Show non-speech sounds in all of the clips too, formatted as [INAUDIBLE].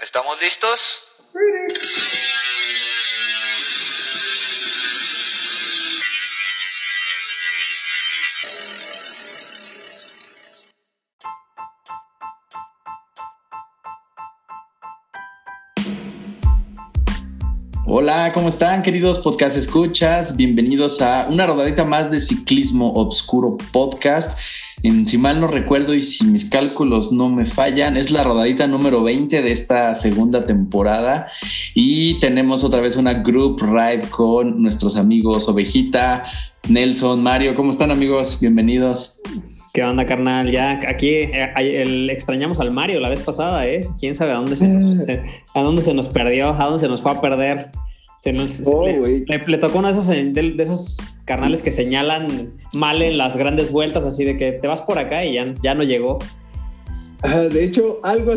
¿Estamos listos? Hola, ¿cómo están queridos podcast escuchas? Bienvenidos a una rodadita más de Ciclismo Obscuro Podcast. En, si mal no recuerdo y si mis cálculos no me fallan, es la rodadita número 20 de esta segunda temporada y tenemos otra vez una group ride con nuestros amigos Ovejita, Nelson, Mario. ¿Cómo están amigos? Bienvenidos. ¿Qué onda, carnal? Ya aquí eh, el, extrañamos al Mario la vez pasada, ¿eh? ¿Quién sabe a dónde se nos, a dónde se nos perdió? ¿A dónde se nos fue a perder? Se nos, Oh, le, güey. le- le tocó uno de esos, de, de esos carnales que señalan mal en las grandes vueltas, así de que te vas por acá y ya, ya no llegó. De hecho, algo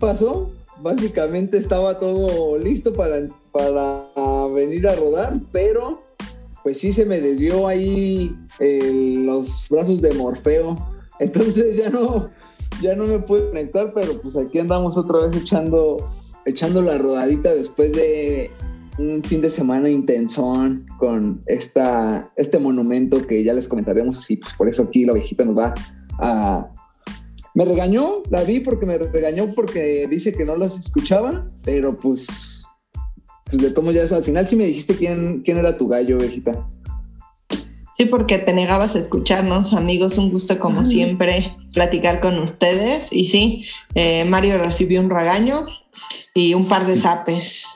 pasó. Básicamente estaba todo listo para, para venir a rodar, pero pues sí se me desvió ahí eh, los brazos de Morfeo. [LAUGHS] Entonces ya no, ya no me pude conectar, pero pues aquí andamos otra vez echando, echando la rodadita después de un fin de semana intensón con esta, este monumento que ya les comentaremos y pues por eso aquí la ovejita nos va a... Me regañó, la vi porque me regañó porque dice que no las escuchaba, pero pues, pues de tomo ya eso. Al final sí me dijiste quién, quién era tu gallo, ovejita. Sí, porque te negabas a escucharnos, amigos. Un gusto, como Ay. siempre, platicar con ustedes. Y sí, eh, Mario recibió un regaño y un par de zapes.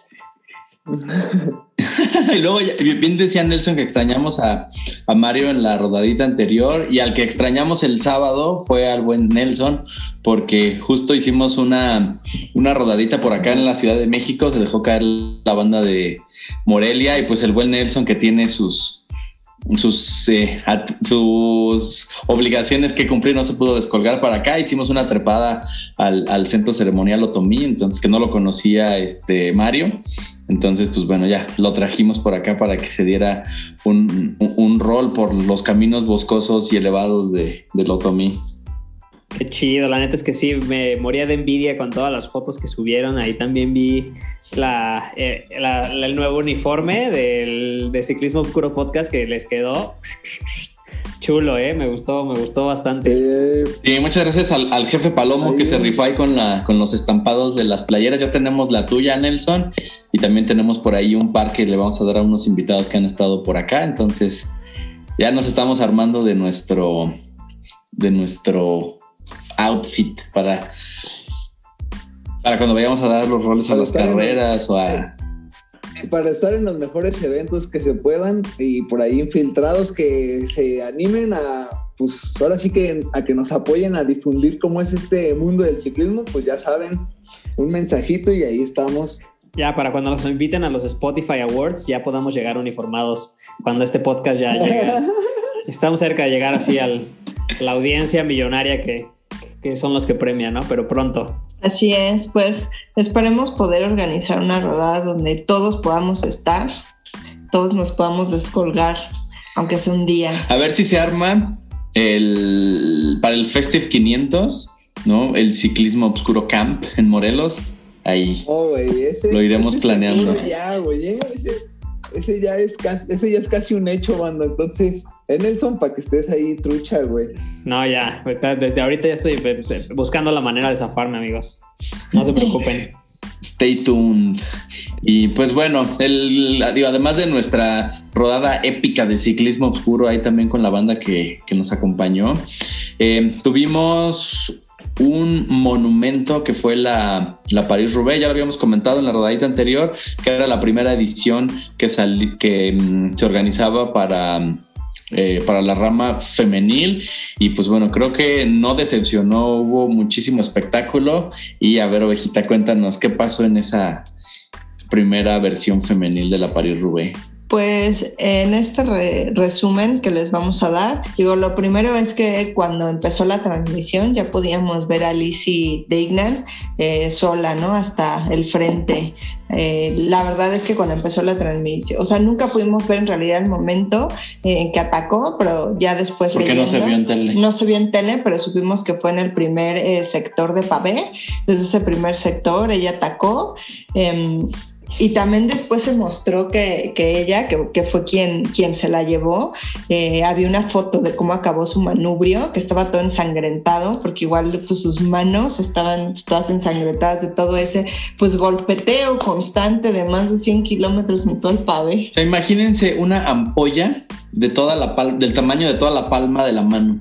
[LAUGHS] y luego bien decía Nelson que extrañamos a, a Mario en la rodadita anterior y al que extrañamos el sábado fue al buen Nelson porque justo hicimos una, una rodadita por acá en la Ciudad de México, se dejó caer la banda de Morelia y pues el buen Nelson que tiene sus sus, eh, sus obligaciones que cumplir no se pudo descolgar para acá. Hicimos una trepada al, centro ceremonial Otomí, entonces que no lo conocía este Mario. Entonces, pues bueno, ya lo trajimos por acá para que se diera un, rol por los caminos boscosos y elevados de, Otomí. Qué chido, la neta es que sí, me moría de envidia con todas las fotos que subieron. Ahí también vi la, eh, la- la- el nuevo uniforme del, de Ciclismo Oscuro Podcast que les quedó chulo, ¿eh? Me gustó, me gustó bastante. Y muchas gracias al, al jefe Palomo Ahí. que se rifó ahí con, la, con los estampados de las playeras. Ya tenemos la tuya, Nelson, y también tenemos por ahí un par que le vamos a dar a unos invitados que han estado por acá. Entonces, ya nos estamos armando de nuestro, de nuestro outfit para, para cuando vayamos a dar los roles a las estar en- carreras o a... para estar en los mejores eventos que se puedan y por ahí infiltrados que se animen a, pues ahora sí que a que nos apoyen a difundir cómo es este mundo del ciclismo, pues ya saben, un mensajito y ahí estamos. Ya, para cuando nos inviten a los Spotify Awards, ya podamos llegar uniformados cuando este podcast ya llegue. [LAUGHS] Estamos cerca de llegar así a la audiencia millonaria que, que son los que premian, ¿no? Pero pronto. Así es, pues esperemos poder organizar una rodada donde todos podamos estar, todos nos podamos descolgar, aunque sea un día. A ver si se arma el, para el Festive 500, ¿no? El ciclismo obscuro camp en Morelos. Ahí. Oh, ese, Lo iremos ese planeando. Ya, güey, eh, ese, ese ya es casi, ese ya es casi un hecho, banda. Entonces, en Nelson, para que estés ahí trucha, güey. No, ya, desde ahorita ya estoy eh, buscando la manera de zafarme, amigos. No se preocupen. [LAUGHS] Stay tuned. Y pues bueno, el, digo, además de nuestra rodada épica de ciclismo oscuro, ahí también con la banda que, que nos acompañó, eh, tuvimos un monumento que fue la, la París-Roubaix, ya lo habíamos comentado en la rodadita anterior, que era la primera edición que, que mm, se organizaba para, eh, para la rama femenil y pues bueno, creo que no decepcionó, hubo muchísimo espectáculo y a ver, ovejita, cuéntanos qué pasó en esa primera versión femenil de la París-Roubaix. Pues en este resumen que les vamos a dar, digo, lo primero es que cuando empezó la transmisión ya podíamos ver a Lizzie Dignan eh, sola, ¿no? Hasta el frente. Eh, la verdad es que cuando empezó la transmisión, o sea, nunca pudimos ver en realidad el momento eh, en que atacó, pero ya después... Porque no se vio en tele. No se vio en tele, pero supimos que fue en el primer sector de Pavé. Desde ese primer sector ella atacó. Y también después se mostró que, que ella, que, fue quien, se la llevó, eh, había una foto de cómo acabó su manubrio, que estaba todo ensangrentado, porque igual pues, sus manos estaban pues, todas ensangrentadas de todo ese pues golpeteo constante de más de 100 kilómetros en todo el pave. O sea, imagínense una ampolla de toda la del tamaño de toda la palma de la mano.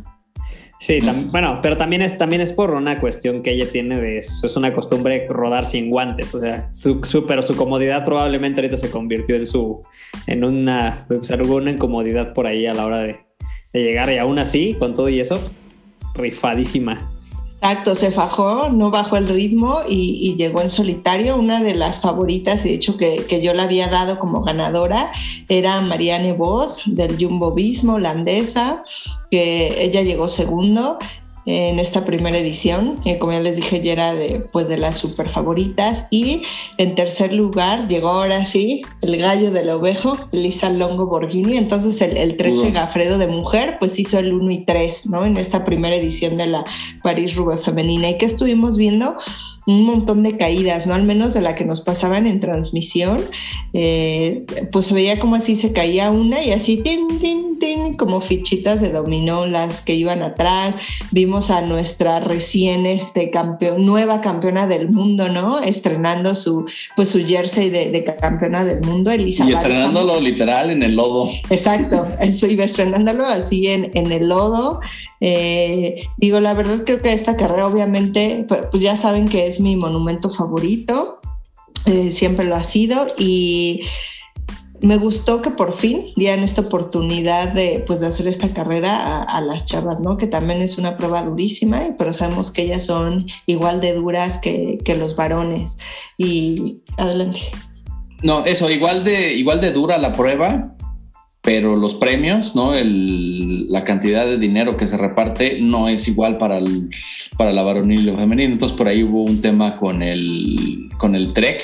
Sí, bueno, pero también es, también es por una cuestión que ella tiene de eso. Es una costumbre rodar sin guantes. O sea, su, pero su comodidad probablemente ahorita se convirtió en su en una, pues, incomodidad por ahí a la hora de, de llegar. Y aún así, con todo y eso, rifadísima. Exacto, se fajó, no bajó el ritmo y, llegó en solitario. Una de las favoritas, de hecho, que, que, yo la había dado como ganadora era Marianne Vos del Jumbo Visma holandesa, que ella llegó segundo en esta primera edición. Eh, como ya les dije, ya era de, pues, de las super favoritas. Y en tercer lugar llegó ahora sí el gallo del ovejo, Lisa Longo Borghini. Entonces el, el 13 Gafredo de mujer, pues hizo el 1 y 3, ¿no? En esta primera edición de la París-Roubaix femenina. ¿Y que estuvimos viendo? Un montón de caídas, ¿no? Al menos de la que nos pasaban en transmisión, eh, pues veía como así se caía una y así, tin, tin, tin, como fichitas de dominó las que iban atrás. Vimos a nuestra recién este, campeón, nueva campeona del mundo, ¿no? Estrenando su, pues, su jersey de, campeona del mundo, Elisa. Y estrenándolo literal en el lodo. Exacto, eso iba estrenándolo así en, en el lodo. Eh, digo, la verdad creo que esta carrera obviamente, pues, pues ya saben que es mi monumento favorito, eh, siempre lo ha sido y me gustó que por fin dieran esta oportunidad de, pues, de hacer esta carrera a, las chavas, ¿no? Que también es una prueba durísima, pero sabemos que ellas son igual de duras que, que los varones. Y adelante. No, eso, igual de, igual de dura la prueba, pero los premios, ¿no? La cantidad de dinero que se reparte no es igual para, para la varonil y la femenina. Entonces por ahí hubo un tema con el, con el TREC,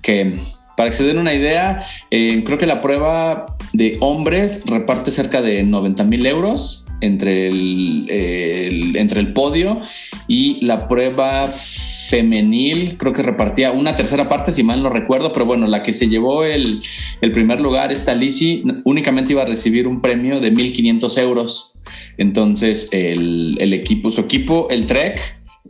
que para que se den una idea, eh, creo que la prueba de hombres reparte cerca de 90 mil euros entre el, entre el podio y la prueba femenil, creo que repartía una tercera parte, si mal no recuerdo, pero bueno, la que se llevó el, primer lugar, esta Lizzie, únicamente iba a recibir un premio de 1.500 euros. Entonces, el, equipo, su equipo, el Trek,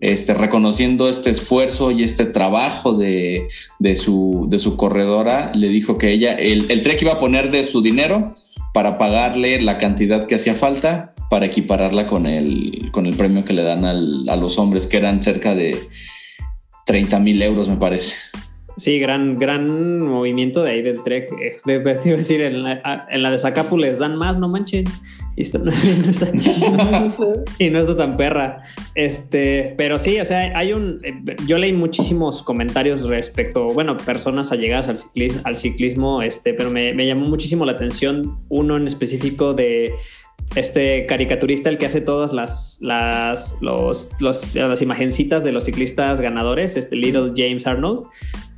este, reconociendo este esfuerzo y este trabajo de, su, de su corredora, le dijo que ella, el, el Trek iba a poner de su dinero para pagarle la cantidad que hacía falta para equipararla con el, con el premio que le dan a los hombres, que eran cerca de 30 mil euros, me parece. Sí, gran, gran movimiento de ahí del Trek. Eh, de, decir, en la, en la de Zacapu les dan más, no manchen. Y, [LAUGHS] no, está, y no está tan perra. Este, pero sí, o sea, hay un. Yo leí muchísimos comentarios respecto, bueno, personas allegadas al ciclismo, al ciclismo este, pero me, me llamó muchísimo la atención uno en específico de este caricaturista, el que hace todas las, las, los, las imagencitas de los ciclistas ganadores, este Little James Arnold,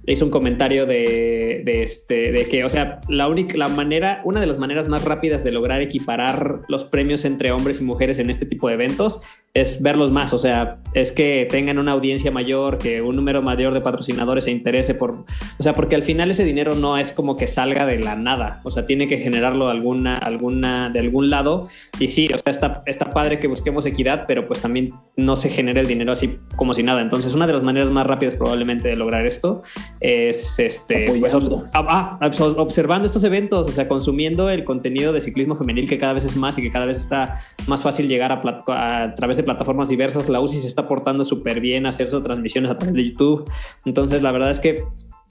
hizo un comentario de, este, de que, o sea, la única, la manera, una de las maneras más rápidas de lograr equiparar los premios entre hombres y mujeres en este tipo de eventos es verlos más, o sea, es que tengan una audiencia mayor, que un número mayor de patrocinadores se interese por, o sea, porque al final ese dinero no es como que salga de la nada, o sea, tiene que generarlo alguna, alguna, de algún lado, y sí, o sea, está, está padre que busquemos equidad, pero pues también no se genera el dinero así como si nada, entonces una de las maneras más rápidas probablemente de lograr esto es este, pues, ah, ah, observando estos eventos, o sea, consumiendo el contenido de ciclismo femenil que cada vez es más y que cada vez está más fácil llegar a, a través de plataformas diversas. La UCI se está portando súper bien a hacer sus transmisiones a través de YouTube. Entonces, la verdad es que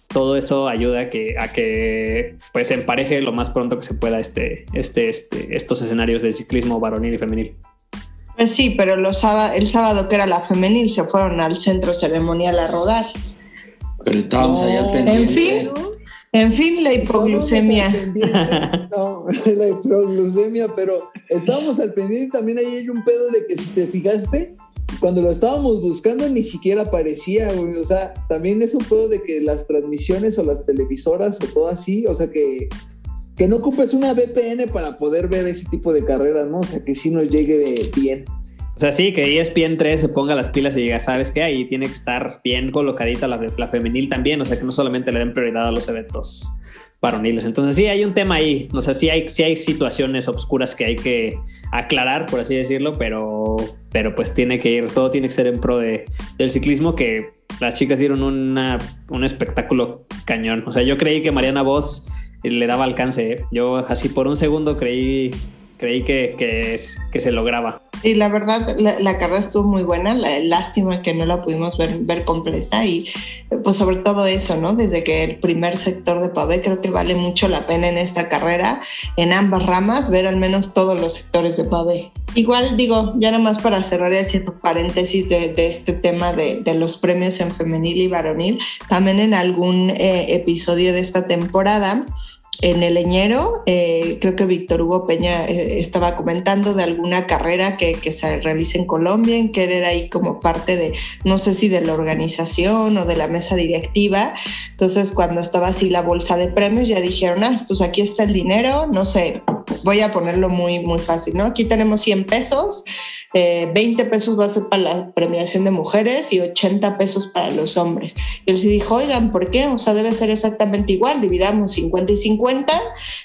todo eso ayuda a que, a que pues empareje lo más pronto que se pueda este, este, este, estos escenarios de ciclismo varonil y femenil. Pues sí, pero los el sábado que era la femenil se fueron al centro ceremonial a rodar. Pero estábamos allá al pendiente. En fin, En fin, la hipoglucemia. [LAUGHS] No, la hipoglucemia, pero estábamos al pendiente también ahí hay un pedo de que si te fijaste, cuando lo estábamos buscando ni siquiera aparecía, güey. O sea, también es un pedo de que las transmisiones o las televisoras o todo así, o sea, que, que no ocupes una VPN para poder ver ese tipo de carreras, ¿no? O sea, que sí nos llegue bien. O sea, sí, que ESPN 3 se ponga las pilas y diga, ¿sabes qué? Ahí tiene que estar bien colocadita la, la femenil también, o sea, que no solamente le den prioridad a los eventos varoniles. Entonces sí, hay un tema ahí, o sea, sí hay, sí hay situaciones obscuras que hay que aclarar, por así decirlo, pero, pero pues tiene que ir, todo tiene que ser en pro de, del ciclismo, que las chicas dieron una, un espectáculo cañón. O sea, yo creí que Mariana Voss le daba alcance, ¿eh? yo así por un segundo creí creí que, que, que se lograba. Y la verdad, la, carrera estuvo muy buena, la, lástima que no la pudimos ver, ver, completa y pues sobre todo eso, ¿no? Desde que el primer sector de pavé creo que vale mucho la pena en esta carrera, en ambas ramas, ver al menos todos los sectores de pavé. Igual digo, ya nada más para cerrar y haciendo paréntesis de, de este tema de, de, los premios en femenil y varonil, también en algún eh, episodio de esta temporada en el leñero, eh, creo que Víctor Hugo Peña eh, estaba comentando de alguna carrera que, que, se realiza en Colombia, en que era ahí como parte de, no sé si de la organización o de la mesa directiva. Entonces, cuando estaba así la bolsa de premios, ya dijeron, ah, pues aquí está el dinero, no sé, voy a ponerlo muy, muy fácil, ¿no? Aquí tenemos 100 pesos 20 eh, pesos va a ser para la premiación de mujeres y 80 pesos para los hombres. Y él sí dijo, oigan, ¿por qué? O sea, debe ser exactamente igual, dividamos 50 y 50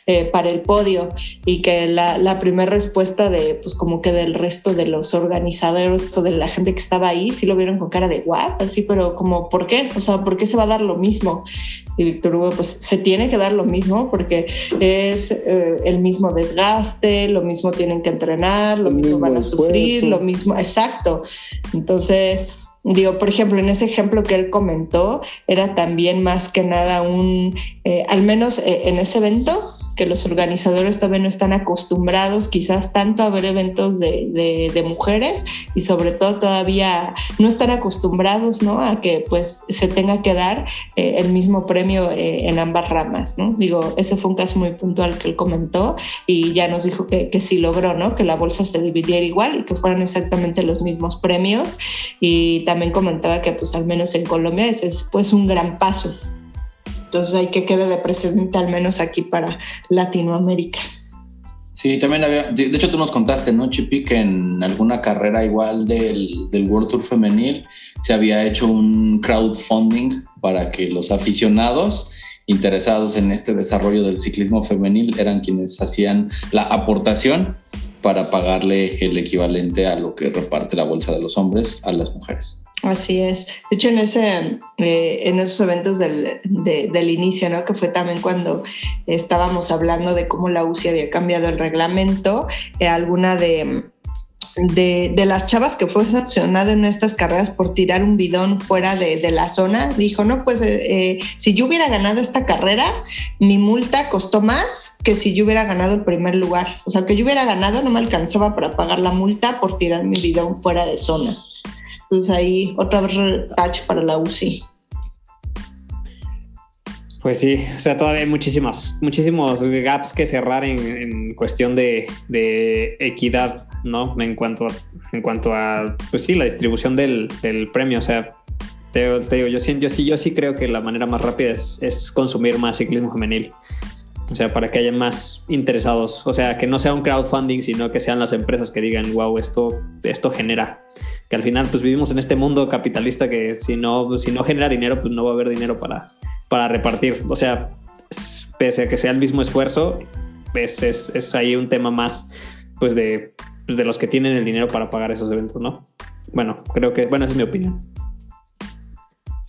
eh, para el podio. Y que la, la primera respuesta de, pues como que del resto de los organizadores o de la gente que estaba ahí, sí lo vieron con cara de, ¿what? Así, pero como, ¿por qué? O sea, ¿por qué se va a dar lo mismo? Y Víctor Hugo, pues se tiene que dar lo mismo porque es eh, el mismo desgaste, lo mismo tienen que entrenar, lo mismo van a sufrir lo mismo, exacto. Entonces, digo, por ejemplo, en ese ejemplo que él comentó, era también más que nada un, eh, al menos eh, en ese evento, que los organizadores todavía no están acostumbrados quizás tanto a ver eventos de, de, mujeres y sobre todo todavía no están acostumbrados ¿no? a que pues se tenga que dar eh, el mismo premio eh, en ambas ramas. ¿no? Digo, ese fue un caso muy puntual que él comentó y ya nos dijo que, que sí logró, ¿no? que la bolsa se dividiera igual y que fueran exactamente los mismos premios y también comentaba que pues al menos en Colombia ese es pues un gran paso entonces hay que quede de precedente al menos aquí para Latinoamérica. Sí, también había, de hecho tú nos contaste, ¿no, Chipi, que en alguna carrera igual del, del World Tour femenil se había hecho un crowdfunding para que los aficionados interesados en este desarrollo del ciclismo femenil eran quienes hacían la aportación para pagarle el equivalente a lo que reparte la bolsa de los hombres a las mujeres. Así es. De hecho, en, ese, eh, en esos eventos del, del, inicio, ¿no? que fue también cuando estábamos hablando de cómo la UCI había cambiado el reglamento, eh, alguna de, de, de, las chavas que fue sancionada en estas carreras por tirar un bidón fuera de, de la zona, dijo, no, pues eh, si yo hubiera ganado esta carrera, mi multa costó más que si yo hubiera ganado el primer lugar. O sea, que yo hubiera ganado no me alcanzaba para pagar la multa por tirar mi bidón fuera de zona. Entonces ahí otra vez touch para la UCI. Pues sí, o sea, todavía hay muchísimos, muchísimos gaps que cerrar en, cuestión de, equidad, ¿no? En cuanto a, en cuanto a, pues sí, la distribución del, premio. O sea, te, digo, yo sí, yo sí, yo sí creo que la manera más rápida es, es, consumir más ciclismo femenil. O sea, para que haya más interesados. O sea, que no sea un crowdfunding, sino que sean las empresas que digan, wow, esto, esto genera que al final pues vivimos en este mundo capitalista que si no, si no genera dinero, pues no va a haber dinero para, para repartir. O sea, pese a que sea el mismo esfuerzo, es, es, es ahí un tema más pues de, pues, de los que tienen el dinero para pagar esos eventos, ¿no? Bueno, creo que, bueno, esa es mi opinión.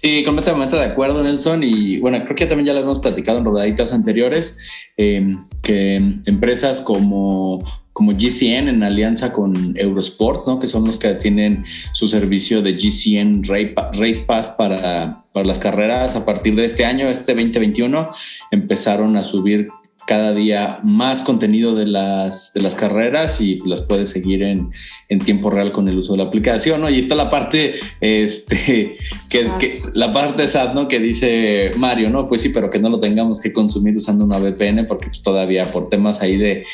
Sí, completamente de acuerdo, Nelson. Y bueno, creo que también ya lo hemos platicado en rodaditas anteriores, eh, que empresas como como GCN en alianza con Eurosport, ¿no? que son los que tienen su servicio de GCN Race Pass para, para las carreras. A partir de este año, este 2021, empezaron a subir cada día más contenido de las, de las carreras y las puedes seguir en, en tiempo real con el uso de la aplicación, ¿no? Y está la parte, este, que, que, la parte sad, ¿no? Que dice Mario, ¿no? Pues sí, pero que no lo tengamos que consumir usando una VPN porque pues, todavía por temas ahí de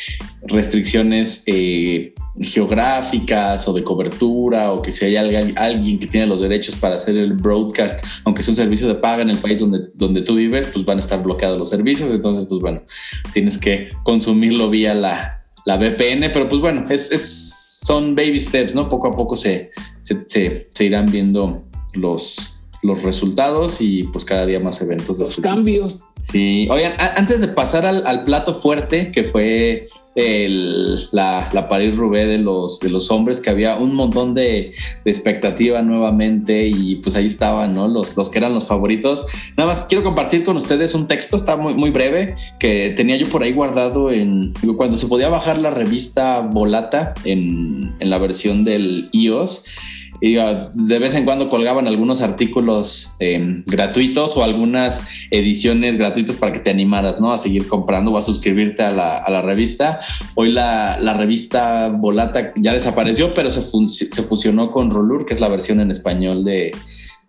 restricciones eh, geográficas o de cobertura o que si hay alguien, que tiene los derechos para hacer el broadcast, aunque es un servicio de paga en el país donde, donde tú vives, pues van a estar bloqueados los servicios. Entonces, pues bueno, tienes que consumirlo vía la, la VPN, pero pues bueno, es, es, son baby steps, ¿no? Poco a poco se, se, se irán viendo los, los resultados y pues cada día más eventos. De los cambios. Sí, oigan, antes de pasar al, al plato fuerte, que fue el, la, la París Roubaix de los, de los hombres, que había un montón de, de, expectativa nuevamente y pues ahí estaban, ¿no? Los, los que eran los favoritos. Nada más quiero compartir con ustedes un texto, está muy, muy breve, que tenía yo por ahí guardado en cuando se podía bajar la revista Volata en, en la versión del iOS y de vez en cuando colgaban algunos artículos eh, gratuitos o algunas ediciones gratuitas para que te animaras ¿no? a seguir comprando o a suscribirte a la, a la revista. Hoy la, la, revista Volata ya desapareció, pero se, se fusionó con Rolur, que es la versión en español de,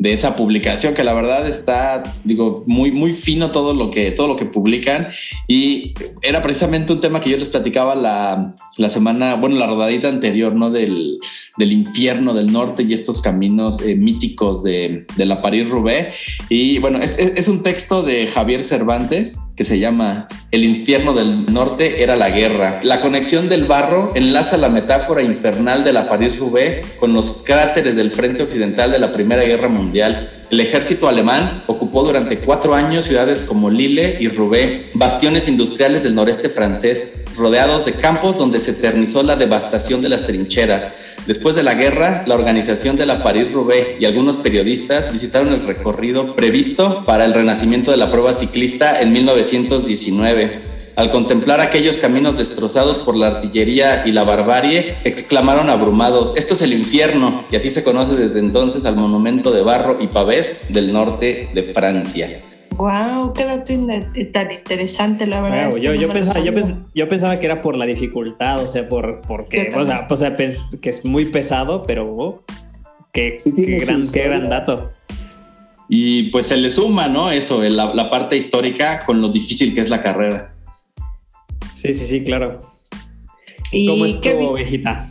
de esa publicación, que la verdad está, digo, muy, muy fino todo lo que, todo lo que publican. Y era precisamente un tema que yo les platicaba la, la semana, bueno, la rodadita anterior, ¿no? Del, del infierno del norte y estos caminos eh, míticos de, de, la París-Roubaix. Y bueno, es, es, un texto de Javier Cervantes que se llama El infierno del norte era la guerra. La conexión del barro enlaza la metáfora infernal de la París-Roubaix con los cráteres del frente occidental de la Primera Guerra Mundial el ejército alemán ocupó durante cuatro años ciudades como Lille y Roubaix, bastiones industriales del noreste francés, rodeados de campos donde se eternizó la devastación de las trincheras. Después de la guerra, la organización de la París-Roubaix y algunos periodistas visitaron el recorrido previsto para el renacimiento de la prueba ciclista en 1919. Al contemplar aquellos caminos destrozados por la artillería y la barbarie, exclamaron abrumados, esto es el infierno, y así se conoce desde entonces al monumento de barro y pavés del norte de Francia. Wow, qué dato tan interesante, la verdad. Wow, yo, yo, pensaba, yo, pens yo, pensaba, que era por la dificultad, o sea, por porque, o sea, o sea que es muy pesado, pero oh, qué, sí, qué, gran, qué gran dato. Y pues se le suma, ¿no? Eso, la, la parte histórica con lo difícil que es la carrera. Sí, sí, sí, claro. ¿Y cómo estuvo, ovejita?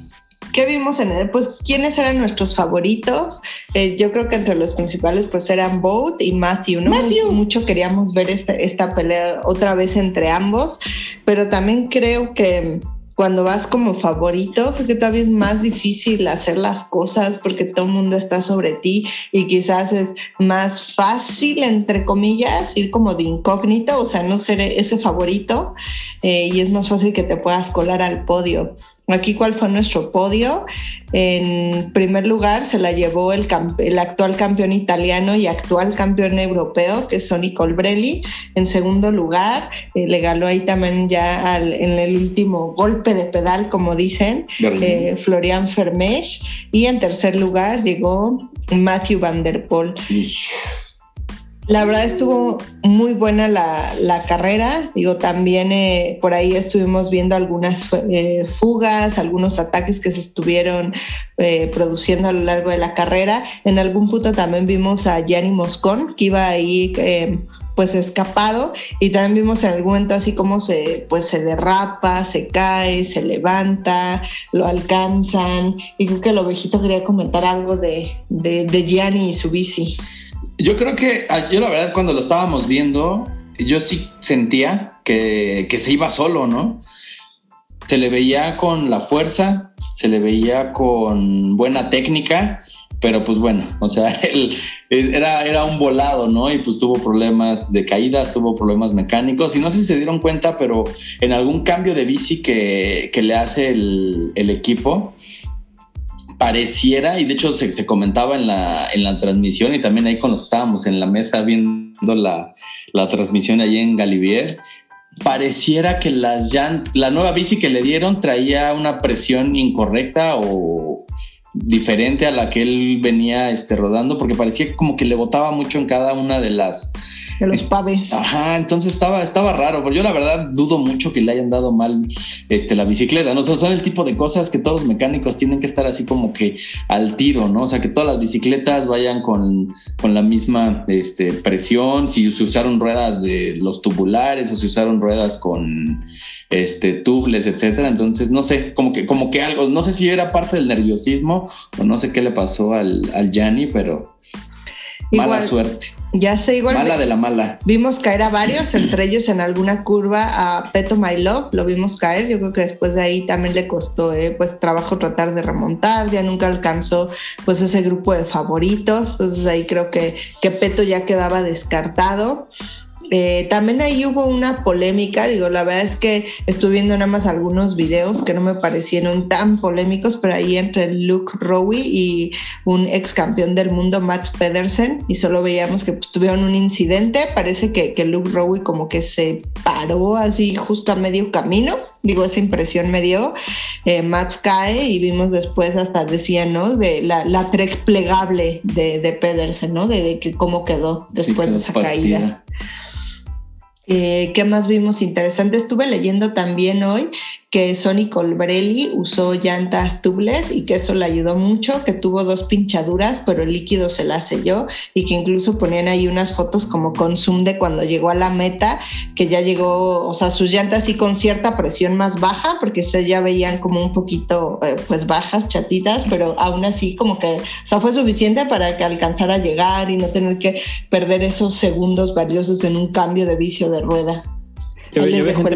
¿Qué vimos en él? Pues, ¿quiénes eran nuestros favoritos? Eh, yo creo que entre los principales, pues eran Boat y Matthew, ¿no? Matthew. Mucho queríamos ver esta, esta pelea otra vez entre ambos, pero también creo que cuando vas como favorito, creo que todavía es más difícil hacer las cosas porque todo el mundo está sobre ti y quizás es más fácil, entre comillas, ir como de incógnito, o sea, no ser ese favorito eh, y es más fácil que te puedas colar al podio. Aquí, ¿cuál fue nuestro podio? En primer lugar, se la llevó el, el, actual campeón italiano y actual campeón europeo, que es Sonny Colbrelli. En segundo lugar, eh, le ganó ahí también ya al, en el último golpe de pedal, como dicen, eh, Florian Fermech. Y en tercer lugar llegó Matthew Van Der Poel. La verdad estuvo muy buena la, la carrera. Digo, también eh, por ahí estuvimos viendo algunas eh, fugas, algunos ataques que se estuvieron eh, produciendo a lo largo de la carrera. En algún punto también vimos a Gianni Moscón, que iba ahí eh, pues escapado y también vimos en algún momento así como se pues se derrapa, se cae, se levanta, lo alcanzan y creo que el ovejito quería comentar algo de, de, de Gianni y su bici. Yo creo que ah, yo la verdad cuando lo estábamos viendo, yo sí sentía que, que, se iba solo, ¿no? Se le veía con la fuerza, se le veía con buena técnica, pero pues bueno, o sea, [LAUGHS] él era, era un volado, ¿no? Y pues tuvo problemas de caídas, tuvo problemas mecánicos, y no sé si se dieron cuenta, pero en algún cambio de bici que, que le hace el, el equipo, pareciera, y de hecho se, se, comentaba en la, en la transmisión y también ahí cuando estábamos en la mesa viendo la, la transmisión allí en Galivier, pareciera que las la nueva bici que le dieron traía una presión incorrecta o diferente a la que él venía este, rodando, porque parecía como que le botaba mucho en cada una de las de los paves. Ajá, entonces estaba, estaba raro, pero yo la verdad dudo mucho que le hayan dado mal este, la bicicleta, ¿no? son el tipo de cosas que todos los mecánicos tienen que estar así como que al tiro, ¿no? O sea, que todas las bicicletas vayan con, con la misma este, presión, si se usaron ruedas de los tubulares o si usaron ruedas con este, tubles, etcétera. Entonces, no sé, como que, como que algo, no sé si era parte del nerviosismo o no sé qué le pasó al, al Gianni, pero mala suerte. Ya sé, igual. Mala de la mala. Vimos caer a varios, entre ellos en alguna curva a Peto My Love, lo vimos caer. Yo creo que después de ahí también le costó eh, pues trabajo tratar de remontar, ya nunca alcanzó pues ese grupo de favoritos. Entonces ahí creo que, que Peto ya quedaba descartado. Eh, también ahí hubo una polémica, digo, la verdad es que estuve viendo nada más algunos videos que no me parecieron tan polémicos, pero ahí entre Luke Rowe y un ex campeón del mundo, Mats Pedersen, y solo veíamos que pues, tuvieron un incidente, parece que, que Luke Rowe como que se paró así justo a medio camino, digo, esa impresión me dio, eh, Mats cae y vimos después hasta decían, ¿no? De la, la trek plegable de, de Pedersen, ¿no? De, que cómo quedó después de esa caída. Eh, ¿Qué más vimos interesante? Estuve leyendo también hoy que Sonny Colbrelli usó llantas tubles y que eso le ayudó mucho, que tuvo dos pinchaduras, pero el líquido se la selló y que incluso ponían ahí unas fotos como con zoom de cuando llegó a la meta, que ya llegó, o sea, sus llantas sí con cierta presión más baja, porque se ya veían como un poquito eh, pues bajas, chatitas, pero aún así como que, o sea, fue suficiente para que alcanzara a llegar y no tener que perder esos segundos valiosos en un cambio de vicio de rueda. Yo, veo gente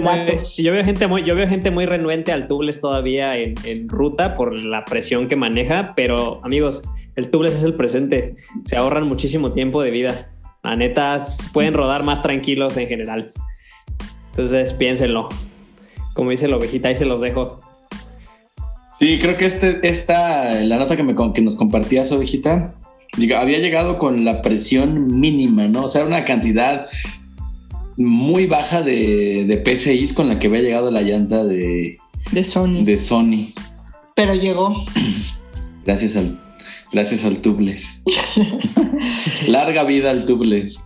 muy, yo, veo gente muy, renuente al tubeless todavía en, ruta por la presión que maneja, pero amigos, el tubeless es el presente. Se ahorran muchísimo tiempo de vida. La neta, pueden rodar más tranquilos en general. Entonces, piénsenlo. Como dice la ovejita, ahí se los dejo. Sí, creo que este, esta, la nota que, me, que nos compartías, ovejita, había llegado con la presión mínima, ¿no? O sea, una cantidad muy baja de, de PCIs con la que había llegado la llanta de, de Sony. De Sony. Pero llegó. Gracias al, gracias al tubeless. [LAUGHS] Larga vida al tubeless.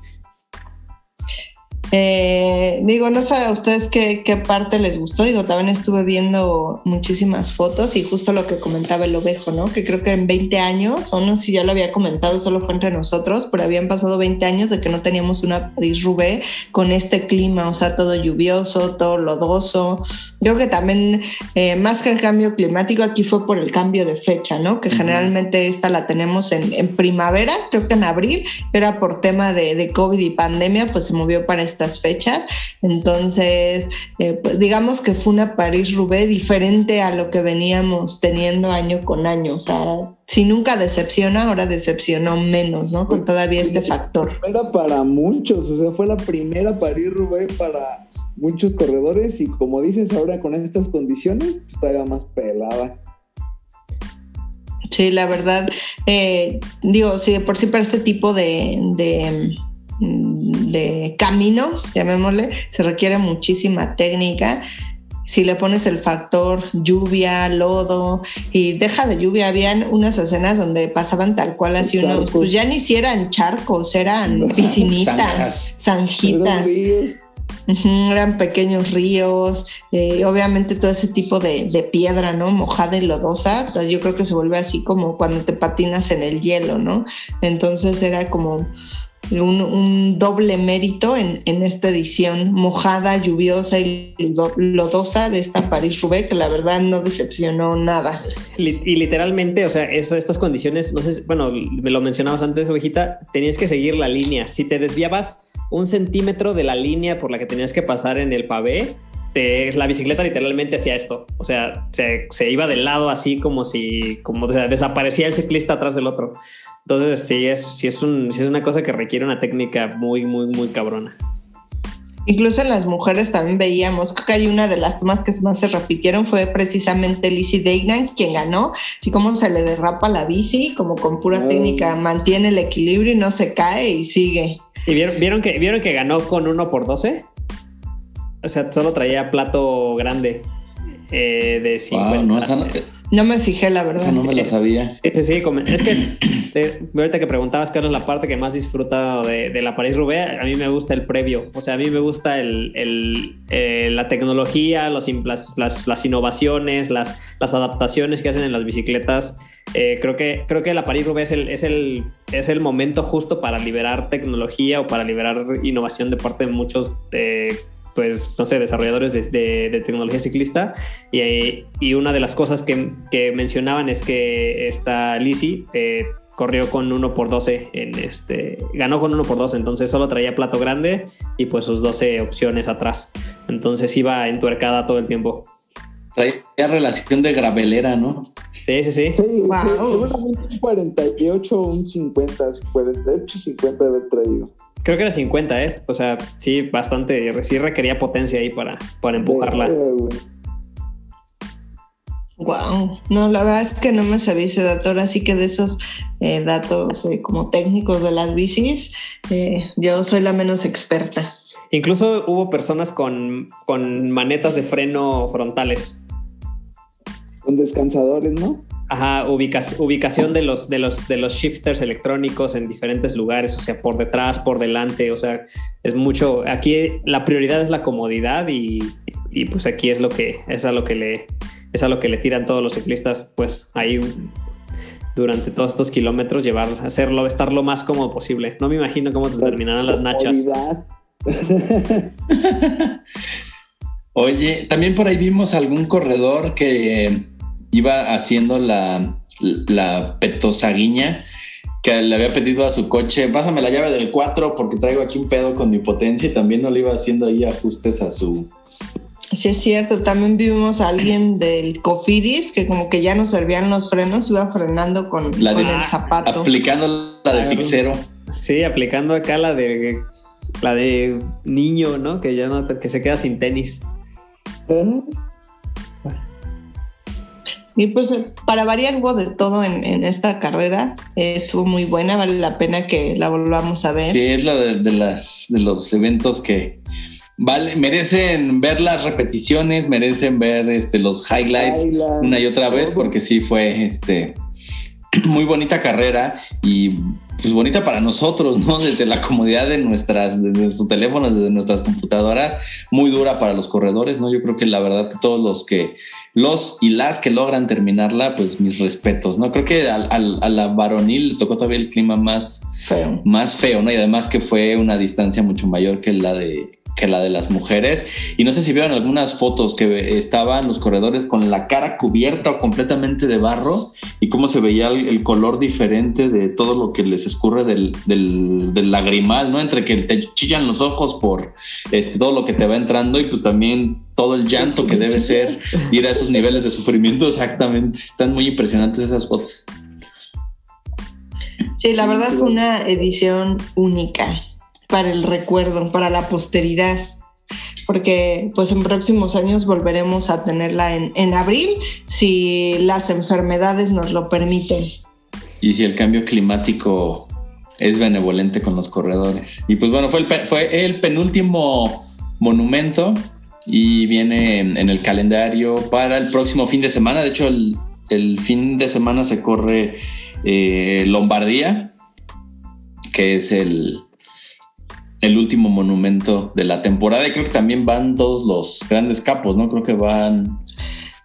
Eh, digo, no sé a ustedes qué, qué, parte les gustó. Digo, también estuve viendo muchísimas fotos y justo lo que comentaba el ovejo, ¿no? Que creo que en 20 años, o no sé si ya lo había comentado, solo fue entre nosotros, pero habían pasado 20 años de que no teníamos una Paris-Roubaix con este clima, o sea, todo lluvioso, todo lodoso. Yo que también, eh, más que el cambio climático, aquí fue por el cambio de fecha, ¿no? Que generalmente esta la tenemos en, en, primavera, creo que en abril, era por tema de, de COVID y pandemia, pues se movió para este fechas. Entonces, eh, pues digamos que fue una París-Roubaix diferente a lo que veníamos teniendo año con año. O sea, si nunca decepciona, ahora decepcionó menos, ¿no? Con todavía este factor. Era para muchos, o sea, fue la primera París-Roubaix para muchos corredores y como dices ahora con estas condiciones, pues todavía más pelada. Sí, la verdad, eh, digo, sí, por sí para este tipo de de caminos, llamémosle, se requiere muchísima técnica. Si le pones el factor lluvia, lodo y deja de lluvia, habían unas escenas donde pasaban tal cual así unos, pues ya ni si eran charcos, eran piscinitas, zanjitas. eran pequeños ríos, eh, obviamente todo ese tipo de, de, piedra, ¿no? Mojada y lodosa, yo creo que se vuelve así como cuando te patinas en el hielo, ¿no? Entonces era como un, doble mérito en, esta edición mojada, lluviosa y lodosa de esta París-Roubaix, que la verdad no decepcionó nada. Y literalmente, o sea, estas condiciones, no sé, bueno, me lo mencionabas antes, ovejita, tenías que seguir la línea. Si te desviabas un centímetro de la línea por la que tenías que pasar en el pavé, la bicicleta literalmente hacía esto. O sea, se, se, iba del lado así como si, como desaparecía el ciclista atrás del otro. Entonces, sí es, sí es, un, sí es una cosa que requiere una técnica muy, muy, muy cabrona. Incluso en las mujeres también veíamos, creo que hay una de las tomas que más se repitieron fue precisamente Lizzie Deignan quien ganó, así como se le derrapa la bici, como con pura técnica mantiene el equilibrio y no se cae y sigue. ¿Y vieron, vieron, que, vieron que ganó con 1 por 12? O sea, solo traía plato grande eh, de 50. No me fijé, la verdad. no me la sabía. Sí, sí, sí. Es que eh, ahorita que preguntabas, Carlos, la parte que más disfruta de, de la París-Roubaix, a mí me gusta el previo. O sea, a mí me gusta el, el, eh, la tecnología, los, las, las, las, innovaciones, las, las adaptaciones que hacen en las bicicletas. Eh, creo, que, creo que la París-Roubaix es el, es, el, es el momento justo para liberar tecnología o para liberar innovación de parte de muchos pues, no sé, desarrolladores de, tecnología ciclista. Y, y, una de las cosas que, que mencionaban es que esta Lisi eh, corrió con 1 por 12 en este, ganó con 1 por 12, entonces solo traía plato grande y pues sus 12 opciones atrás. Entonces iba entuercada todo el tiempo. Traía relación de gravelera, ¿no? Sí, sí, sí. sí wow. un 48 un 50, 48, 50 de haber traído. Creo que era 50, ¿eh? O sea, sí, bastante. Sí requería potencia ahí para, para empujarla. Wow, no, la verdad es que no me sabía ese dato, así que de esos eh, datos eh, como técnicos de las bicis, eh, yo soy la menos experta. Incluso hubo personas con, con manetas de freno frontales. Con descansadores, ¿no? Ajá, ubicación de los, de, los, de los shifters electrónicos en diferentes lugares, o sea, por detrás, por delante, o sea, es mucho, aquí la prioridad es la comodidad y, y pues aquí es lo que, es a lo que le, es a lo que le tiran todos los ciclistas, pues ahí durante todos estos kilómetros llevar, hacerlo, estar lo más cómodo posible. No me imagino cómo terminarán las nachas. [LAUGHS] Oye, también por ahí vimos algún corredor que iba haciendo la, la petosaguiña que le había pedido a su coche, pásame la llave del 4 porque traigo aquí un pedo con mi potencia y también no le iba haciendo ahí ajustes a su... Sí, es cierto, también vimos a alguien del Cofidis que como que ya no servían los frenos, iba frenando con, el zapato. Aplicando la de fixero. Sí, aplicando acá la de la de niño, ¿no? Que ya no, que se queda sin tenis. Y pues para variar algo de todo en, esta carrera, eh, estuvo muy buena, vale la pena que la volvamos a ver. Sí, es la de, las, de los eventos que vale, merecen ver las repeticiones, merecen ver este, los highlights una y otra vez, porque sí fue este, [CLEARS THROAT] muy bonita carrera y pues bonita para nosotros, ¿no? Desde la comodidad de nuestras, desde nuestros teléfonos, desde nuestras computadoras, muy dura para los corredores, ¿no? Yo creo que la verdad que todos los que, los y las que logran terminarla, pues mis respetos, ¿no? Creo que al, a la varonil le tocó todavía el clima más feo. más feo, ¿no? Y además que fue una distancia mucho mayor que la de que la de las mujeres. Y no sé si vieron algunas fotos que estaban los corredores con la cara cubierta o completamente de barro y cómo se veía el, color diferente de todo lo que les escurre del, lagrimal, ¿no? Entre que te chillan los ojos por este, todo lo que te va entrando y pues también todo el llanto que debe ser ir a esos niveles de sufrimiento, exactamente. Están muy impresionantes esas fotos. Sí, la verdad fue una edición única para el recuerdo, para la posteridad, porque pues en próximos años volveremos a tenerla en, en abril si las enfermedades nos lo permiten. Y si el cambio climático es benevolente con los corredores. Y pues bueno, fue el, fue el penúltimo monumento y viene en, el calendario para el próximo fin de semana. De hecho, el, el fin de semana se corre eh, Lombardía, que es el, el último monumento de la temporada y creo que también van todos los grandes capos, ¿no? Creo que van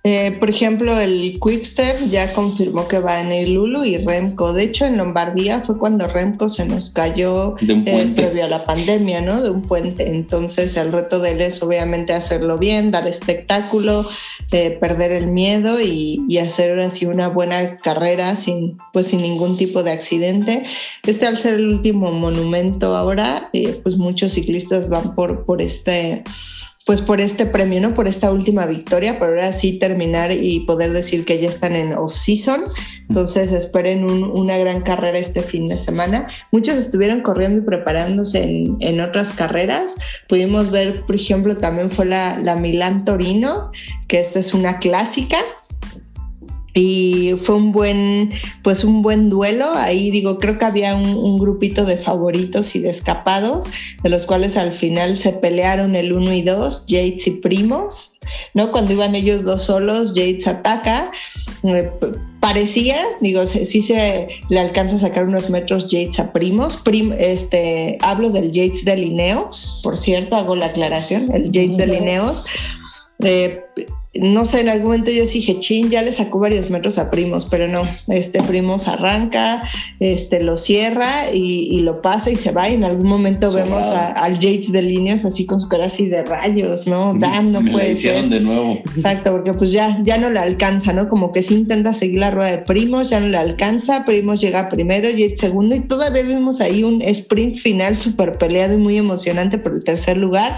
eh, por ejemplo, el Quickstep ya confirmó que va en el Lulu y Remco. De hecho, en Lombardía fue cuando Remco se nos cayó eh, previo a la pandemia, ¿no? De un puente. Entonces, el reto de él es obviamente hacerlo bien, dar espectáculo, eh, perder el miedo y, hacer así una buena carrera sin, pues, sin ningún tipo de accidente. Este, al ser el último monumento ahora, pues muchos ciclistas van por, por este pues por este premio, ¿no? Por esta última victoria, pero ahora sí terminar y poder decir que ya están en off-season. Entonces esperen una gran carrera este fin de semana. Muchos estuvieron corriendo y preparándose en, otras carreras. Pudimos ver, por ejemplo, también fue la, la Milán Torino, que esta es una clásica y fue un buen, pues un buen duelo. Ahí digo, creo que había un, grupito de favoritos y de escapados, de los cuales al final se pelearon el 1 y 2, Yates y Primos, ¿no? Cuando iban ellos dos solos, Yates ataca, eh, parecía, digo, sí se le alcanza a sacar unos metros Yates a Primos. este, hablo del Yates de Lineos, por cierto, hago la aclaración, el Yates de Lineos. Eh, no sé, en algún momento yo dije, chin, ya le sacó varios metros a Primos, pero no, este Primos arranca, este lo cierra y, lo pasa y se va y en algún momento vemos al Yates de líneas así con su cara así de rayos, ¿no? Damn, no puede ser. de nuevo. Exacto, porque pues ya, ya no le alcanza, ¿no? Como que si intenta seguir la rueda de Primos, ya no le alcanza, Primos llega primero, Yates segundo y todavía vimos ahí un sprint final súper peleado y muy emocionante por el tercer lugar,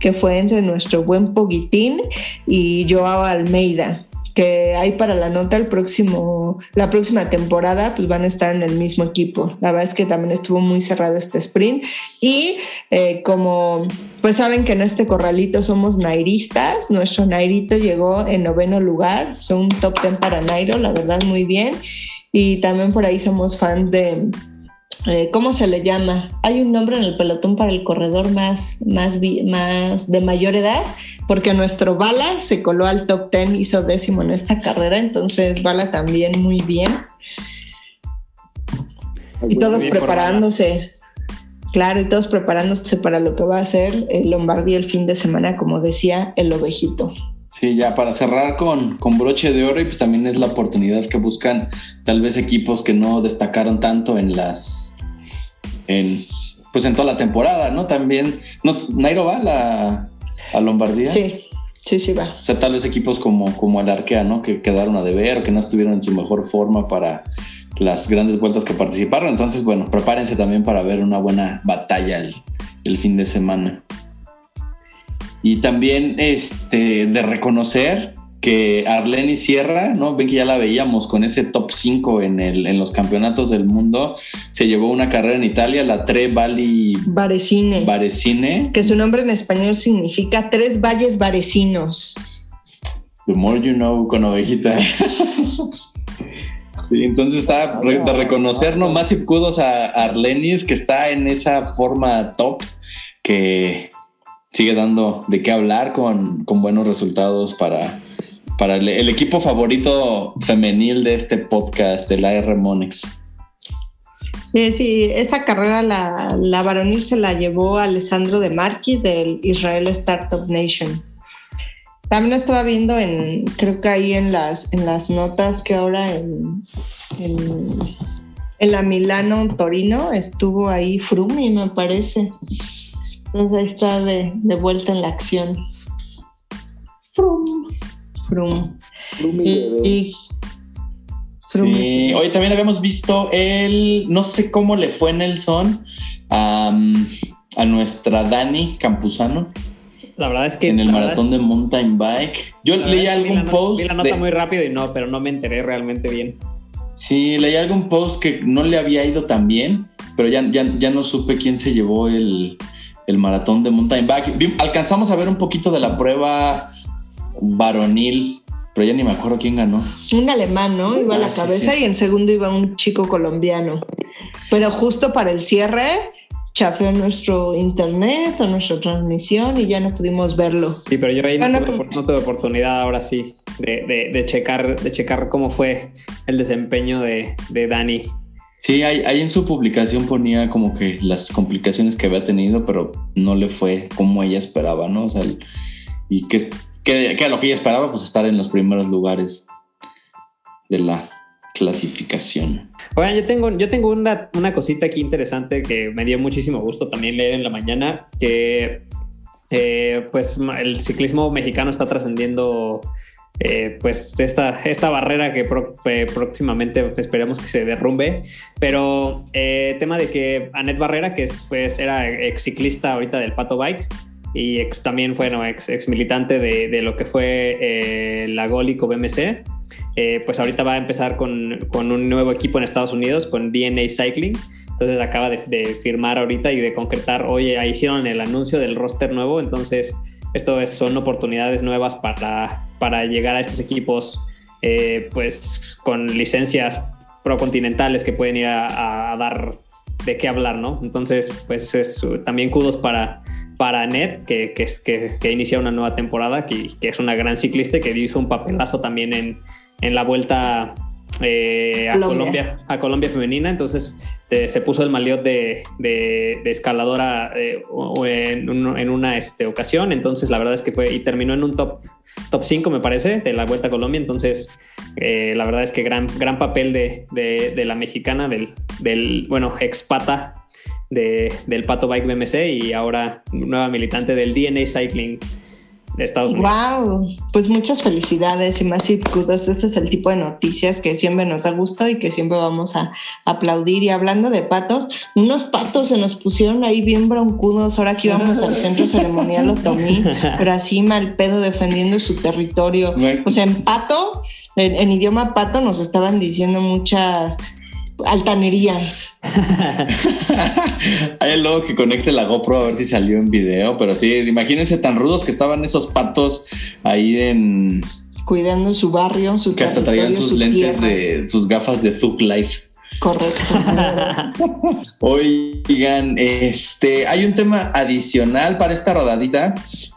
que fue entre nuestro buen Poguitín y yo Joao Almeida, que hay para la nota el próximo, la próxima temporada, pues van a estar en el mismo equipo. La verdad es que también estuvo muy cerrado este sprint. Y eh, como pues saben que en este corralito somos nairistas, nuestro Nairito llegó en noveno lugar, son un top ten para Nairo, la verdad muy bien. Y también por ahí somos fan de, eh, ¿cómo se le llama? Hay un nombre en el pelotón para el corredor más, más, más de mayor edad, porque nuestro Bala se coló al top 10, hizo décimo en esta carrera, entonces Bala también muy bien. Y todos preparándose, claro, y todos preparándose para lo que va a ser el Lombardía el fin de semana, como decía el ovejito. Sí, ya para cerrar con, con, broche de oro y pues también es la oportunidad que buscan tal vez equipos que no destacaron tanto en las en pues en toda la temporada, ¿no? También no, Nairo va a la a Lombardía. Sí. Sí, sí va. O sea, tal vez equipos como, como el Arkea, ¿no? Que quedaron a deber, que no estuvieron en su mejor forma para las grandes vueltas que participaron. Entonces, bueno, prepárense también para ver una buena batalla el, el fin de semana. Y también este, de reconocer que Arlene Sierra, ¿no? Ven que ya la veíamos con ese top 5 en, el, en los campeonatos del mundo. Se llevó una carrera en Italia, la Tre Valli Varecine. Varecine. Que su nombre en español significa Tres Valles Varecinos. The more you know con ovejita. [LAUGHS] sí, entonces está de reconocer nomás y cudos a Arlenis, que está en esa forma top que sigue dando de qué hablar con, buenos resultados para, para el, equipo favorito femenil de este podcast, el AR Monex. Sí, sí, esa carrera la, la varonil se la llevó Alessandro De Marchi del Israel Startup Nation. También estaba viendo en, creo que ahí en las, en las notas que ahora en, en, en la Milano Torino estuvo ahí Frumi, me parece. Entonces ahí está de, vuelta en la acción. Frum. Frum. Y, Sí, hoy también habíamos visto el, no sé cómo le fue Nelson a, a nuestra Dani Campuzano. La verdad es que. En el maratón de mountain bike. Yo leí algún post. Vi la nota muy rápido y no, pero no me enteré realmente bien. Sí, leí algún post que no le había ido tan bien, pero ya, ya, ya no supe quién se llevó el, el maratón de mountain bike. Alcanzamos a ver un poquito de la prueba varonil, pero ya ni me acuerdo quién ganó. Un alemán, ¿no? Iba a la ah, cabeza y en segundo iba un chico colombiano. Pero justo para el cierre chafeó nuestro internet o nuestra transmisión y ya no pudimos verlo. Sí, pero yo ahí no, tuve, oportunidad ahora sí de, checar, de checar cómo fue el desempeño de, de Dani. Sí, ahí, en su publicación ponía como que las complicaciones que había tenido, pero no le fue como ella esperaba, ¿no? O sea, y que, que, que, lo que ella esperaba, pues estar en los primeros lugares de la clasificación. Oigan, yo tengo, yo tengo una, una cosita aquí interesante que me dio muchísimo gusto también leer en la mañana, que eh, pues el ciclismo mexicano está trascendiendo eh, pues esta, esta barrera que próximamente esperemos que se derrumbe. Pero eh, tema de que Anet Barrera, que es, pues, era ex ciclista ahorita del Pato Bike y también fue ex, militante de, de, lo que fue eh, la Gólico BMC, pues ahorita va a empezar con, con, un nuevo equipo en Estados Unidos, con DNA Cycling. Entonces acaba de, de firmar ahorita y de concretar, oye, ahí hicieron el anuncio del roster nuevo, entonces esto son oportunidades nuevas para, para llegar a estos equipos eh, pues con licencias procontinentales que pueden ir a, dar de qué hablar, ¿no? Entonces, pues es también kudos para, para Ned, que, que, que, inicia una nueva temporada, que, que, es una gran ciclista y que hizo un papelazo también en, en la vuelta eh, a Colombia. Colombia. a Colombia femenina, entonces eh, se puso el maliot de, de- de escaladora eh, en, un- en una este, ocasión, entonces la verdad es que fue y terminó en un top top 5 me parece de la Vuelta a Colombia, entonces eh, la verdad es que gran, gran papel de, de- la mexicana, del, del bueno, expata de, del Pato Bike BMC y ahora nueva militante del DNA Cycling de Estados Unidos. Wow, pues muchas felicidades y más y kudos. Este es el tipo de noticias que siempre nos da gusto y que siempre vamos a aplaudir. Y hablando de patos, unos patos se nos pusieron ahí bien broncudos ahora que íbamos al centro [LAUGHS] ceremonial Otomí, pero así mal pedo defendiendo su territorio. O sea, en pato, en, en idioma pato nos estaban diciendo muchas altanerías. [LAUGHS] Hay luego que conecte la GoPro a ver si salió en video, pero sí, imagínense tan rudos que estaban esos patos ahí en Cuidando su barrio, su que hasta traían sus su lentes tierra. de sus gafas de Thug Life. Correcto. [LAUGHS] Oigan, este, hay un tema adicional para esta rodadita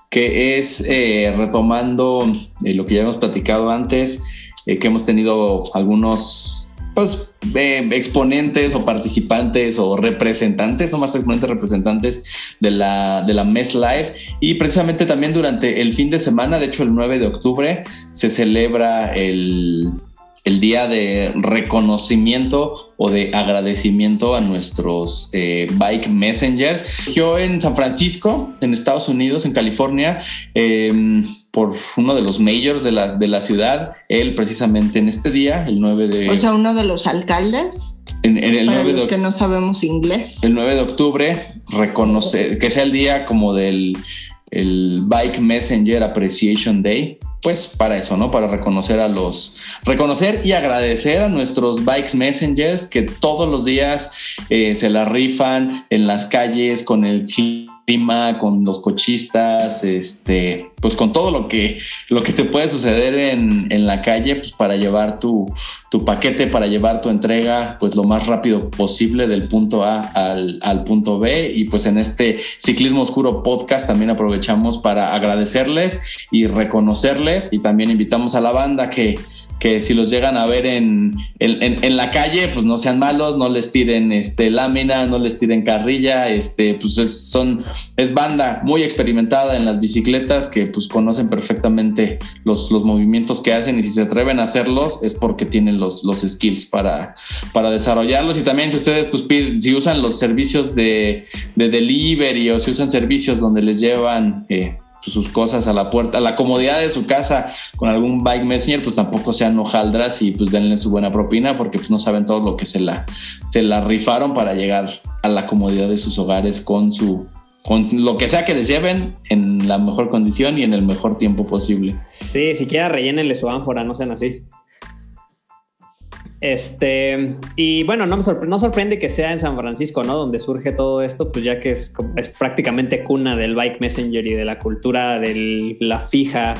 que es eh, retomando eh, lo que ya hemos platicado antes, eh, que hemos tenido algunos pues, eh, exponentes o participantes o representantes, no más exponentes representantes de la, de la MES Live. Y precisamente también durante el fin de semana, de hecho el 9 de octubre, se celebra el, el día de reconocimiento o de agradecimiento a nuestros eh, bike messengers. Yo en San Francisco, en Estados Unidos, en California, eh, por uno de los mayors de la, de la ciudad, él precisamente en este día, el 9 de... O sea, uno de los alcaldes, en, en el, para 9 los de que no sabemos inglés. el 9 de octubre, reconocer, que sea el día como del el Bike Messenger Appreciation Day, pues para eso, ¿no? Para reconocer a los, reconocer y agradecer a nuestros Bikes Messengers que todos los días eh, se la rifan en las calles con el clima, con los cochistas, este, pues con todo lo que, lo que te puede suceder en, en la calle, pues para llevar tu, tu paquete, para llevar tu entrega, pues lo más rápido posible del punto A al, al punto B. Y pues en este Ciclismo Oscuro podcast también aprovechamos para agradecerles y reconocerles y también invitamos a la banda que que si los llegan a ver en, en, la calle, pues no sean malos, no les tiren este, lámina, no les tiren carrilla, este, pues es, son, es banda muy experimentada en las bicicletas que pues conocen perfectamente los, los movimientos que hacen y si se atreven a hacerlos es porque tienen los, los skills para, para desarrollarlos. Y también si ustedes pues piden, si usan los servicios de, de delivery o si usan servicios donde les llevan... Eh, sus cosas a la puerta, a la comodidad de su casa con algún bike messenger, pues tampoco sean hojaldras y pues denle su buena propina porque pues no saben todo lo que se la, se la rifaron para llegar a la comodidad de sus hogares con su con lo que sea que les lleven en la mejor condición y en el mejor tiempo posible. Sí, siquiera rellénenle su ánfora, no sean así. Este, y bueno, no me sorpre no sorprende que sea en San Francisco, ¿no? Donde surge todo esto, pues ya que es, es prácticamente cuna del bike messenger y de la cultura de la fija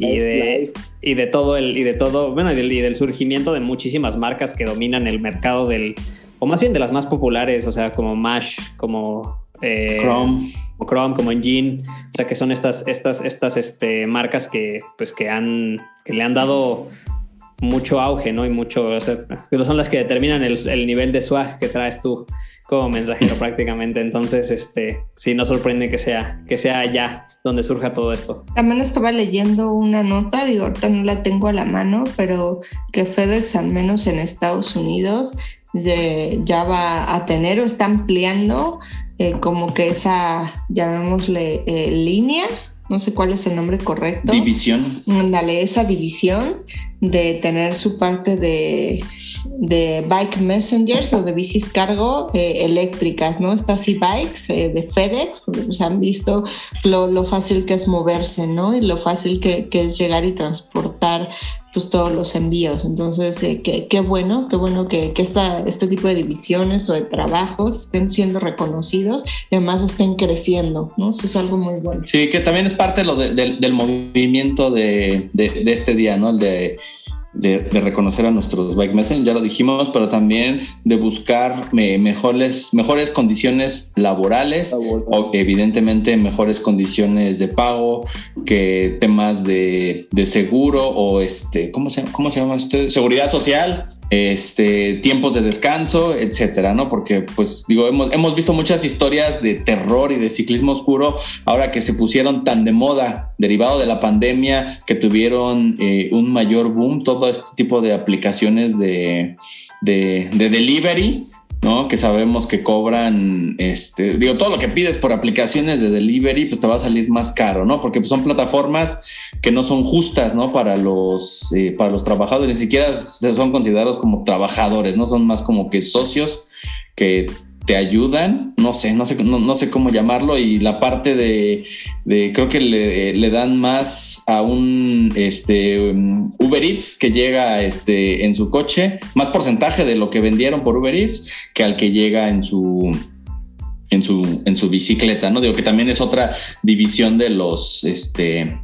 y de, y de, todo el, y de todo, bueno, y del, y del, surgimiento de muchísimas marcas que dominan el mercado del, o más bien de las más populares, o sea, como Mash, como eh, Chrome. como Chrome, como Engine, o sea, que son estas, estas, estas este, marcas que, pues, que han, que le han dado mucho auge, ¿no? Y mucho, o sea, son las que determinan el, el, nivel de swag que traes tú como mensajero [LAUGHS] prácticamente. Entonces, este, sí, no sorprende que sea, que sea allá donde surja todo esto. También estaba leyendo una nota, digo, ahorita no la tengo a la mano, pero que FedEx, al menos en Estados Unidos, de, ya va a tener o está ampliando eh, como que esa, llamémosle, eh, línea no sé cuál es el nombre correcto. División. Dale, esa división de tener su parte de, de bike messengers o de bicis cargo eh, eléctricas, ¿no? Estas e-bikes eh, de FedEx, porque pues han visto lo, lo, fácil que es moverse, ¿no? Y lo fácil que, que es llegar y transportar pues todos los envíos. Entonces, eh, qué, qué, bueno, qué bueno que, que esta, este tipo de divisiones o de trabajos estén siendo reconocidos y además estén creciendo, ¿no? Eso es algo muy bueno. Sí, que también es parte de lo de, de, del movimiento de, de, este día, ¿no? El de de, reconocer a nuestros bike messengers, ya lo dijimos, pero también de buscar mejores, mejores condiciones laborales, o evidentemente mejores condiciones de pago, que temas de, de seguro o este, ¿cómo se, cómo se llama este? Seguridad social, este, tiempos de descanso, etcétera, ¿no? Porque, pues, digo, hemos, visto muchas historias de terror y de ciclismo oscuro ahora que se pusieron tan de moda, derivado de la pandemia, que tuvieron eh, un mayor boom, todo este tipo de aplicaciones de, de, de delivery ¿no? Que sabemos que cobran, este, digo, todo lo que pides por aplicaciones de delivery, pues te va a salir más caro, ¿no? Porque pues, son plataformas que no son justas, ¿no? Para los, eh, para los trabajadores, ni siquiera son considerados como trabajadores, ¿no? Son más como que socios que te ayudan, no sé, no sé, no, sé cómo llamarlo, y la parte de, creo que le, dan más a un este, Uber Eats que llega este, en su coche, más porcentaje de lo que vendieron por Uber Eats que al que llega en su, en su, en su bicicleta, ¿no? Digo que también es otra división de los, este,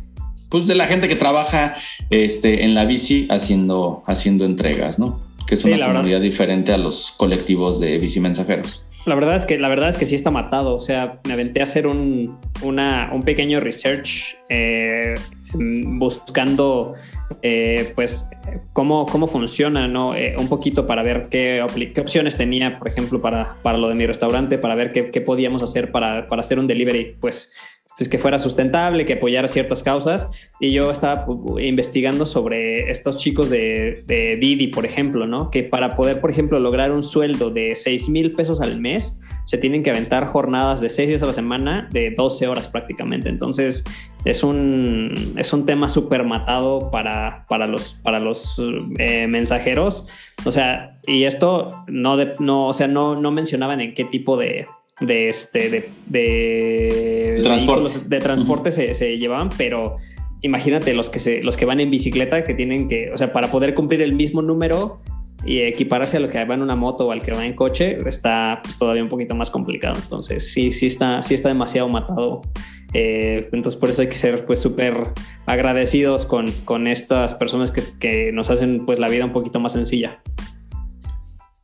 pues de la gente que trabaja este, en la bici haciendo, haciendo entregas, ¿no? Que es una comunidad diferente a los colectivos de bici mensajeros. La verdad es que la verdad es que sí está matado. O sea, me aventé a hacer un, un pequeño research eh, buscando eh, pues cómo, cómo funciona, ¿no? Eh, un poquito para ver qué, qué, opciones tenía, por ejemplo, para, para lo de mi restaurante, para ver qué, qué podíamos hacer para, para, hacer un delivery, pues pues, que fuera sustentable, que apoyara ciertas causas. Y yo estaba pues, investigando sobre estos chicos de, Didi, por ejemplo, ¿no? Que para poder, por ejemplo, lograr un sueldo de 6 mil pesos al mes, se tienen que aventar jornadas de 6 días a la semana de 12 horas prácticamente. Entonces, es un, es un tema súper matado para, para los, para los eh, mensajeros. O sea, y esto no, de, no, o sea, no, no mencionaban en qué tipo de, de este de, de, transporte, de transporte se, se, llevaban, pero imagínate los que se, los que van en bicicleta que tienen que, o sea, para poder cumplir el mismo número y equiparse a lo que va en una moto o al que va en coche está pues, todavía un poquito más complicado. Entonces sí, sí está, sí está demasiado matado. Eh, entonces por eso hay que ser pues súper agradecidos con, con estas personas que, que nos hacen pues la vida un poquito más sencilla.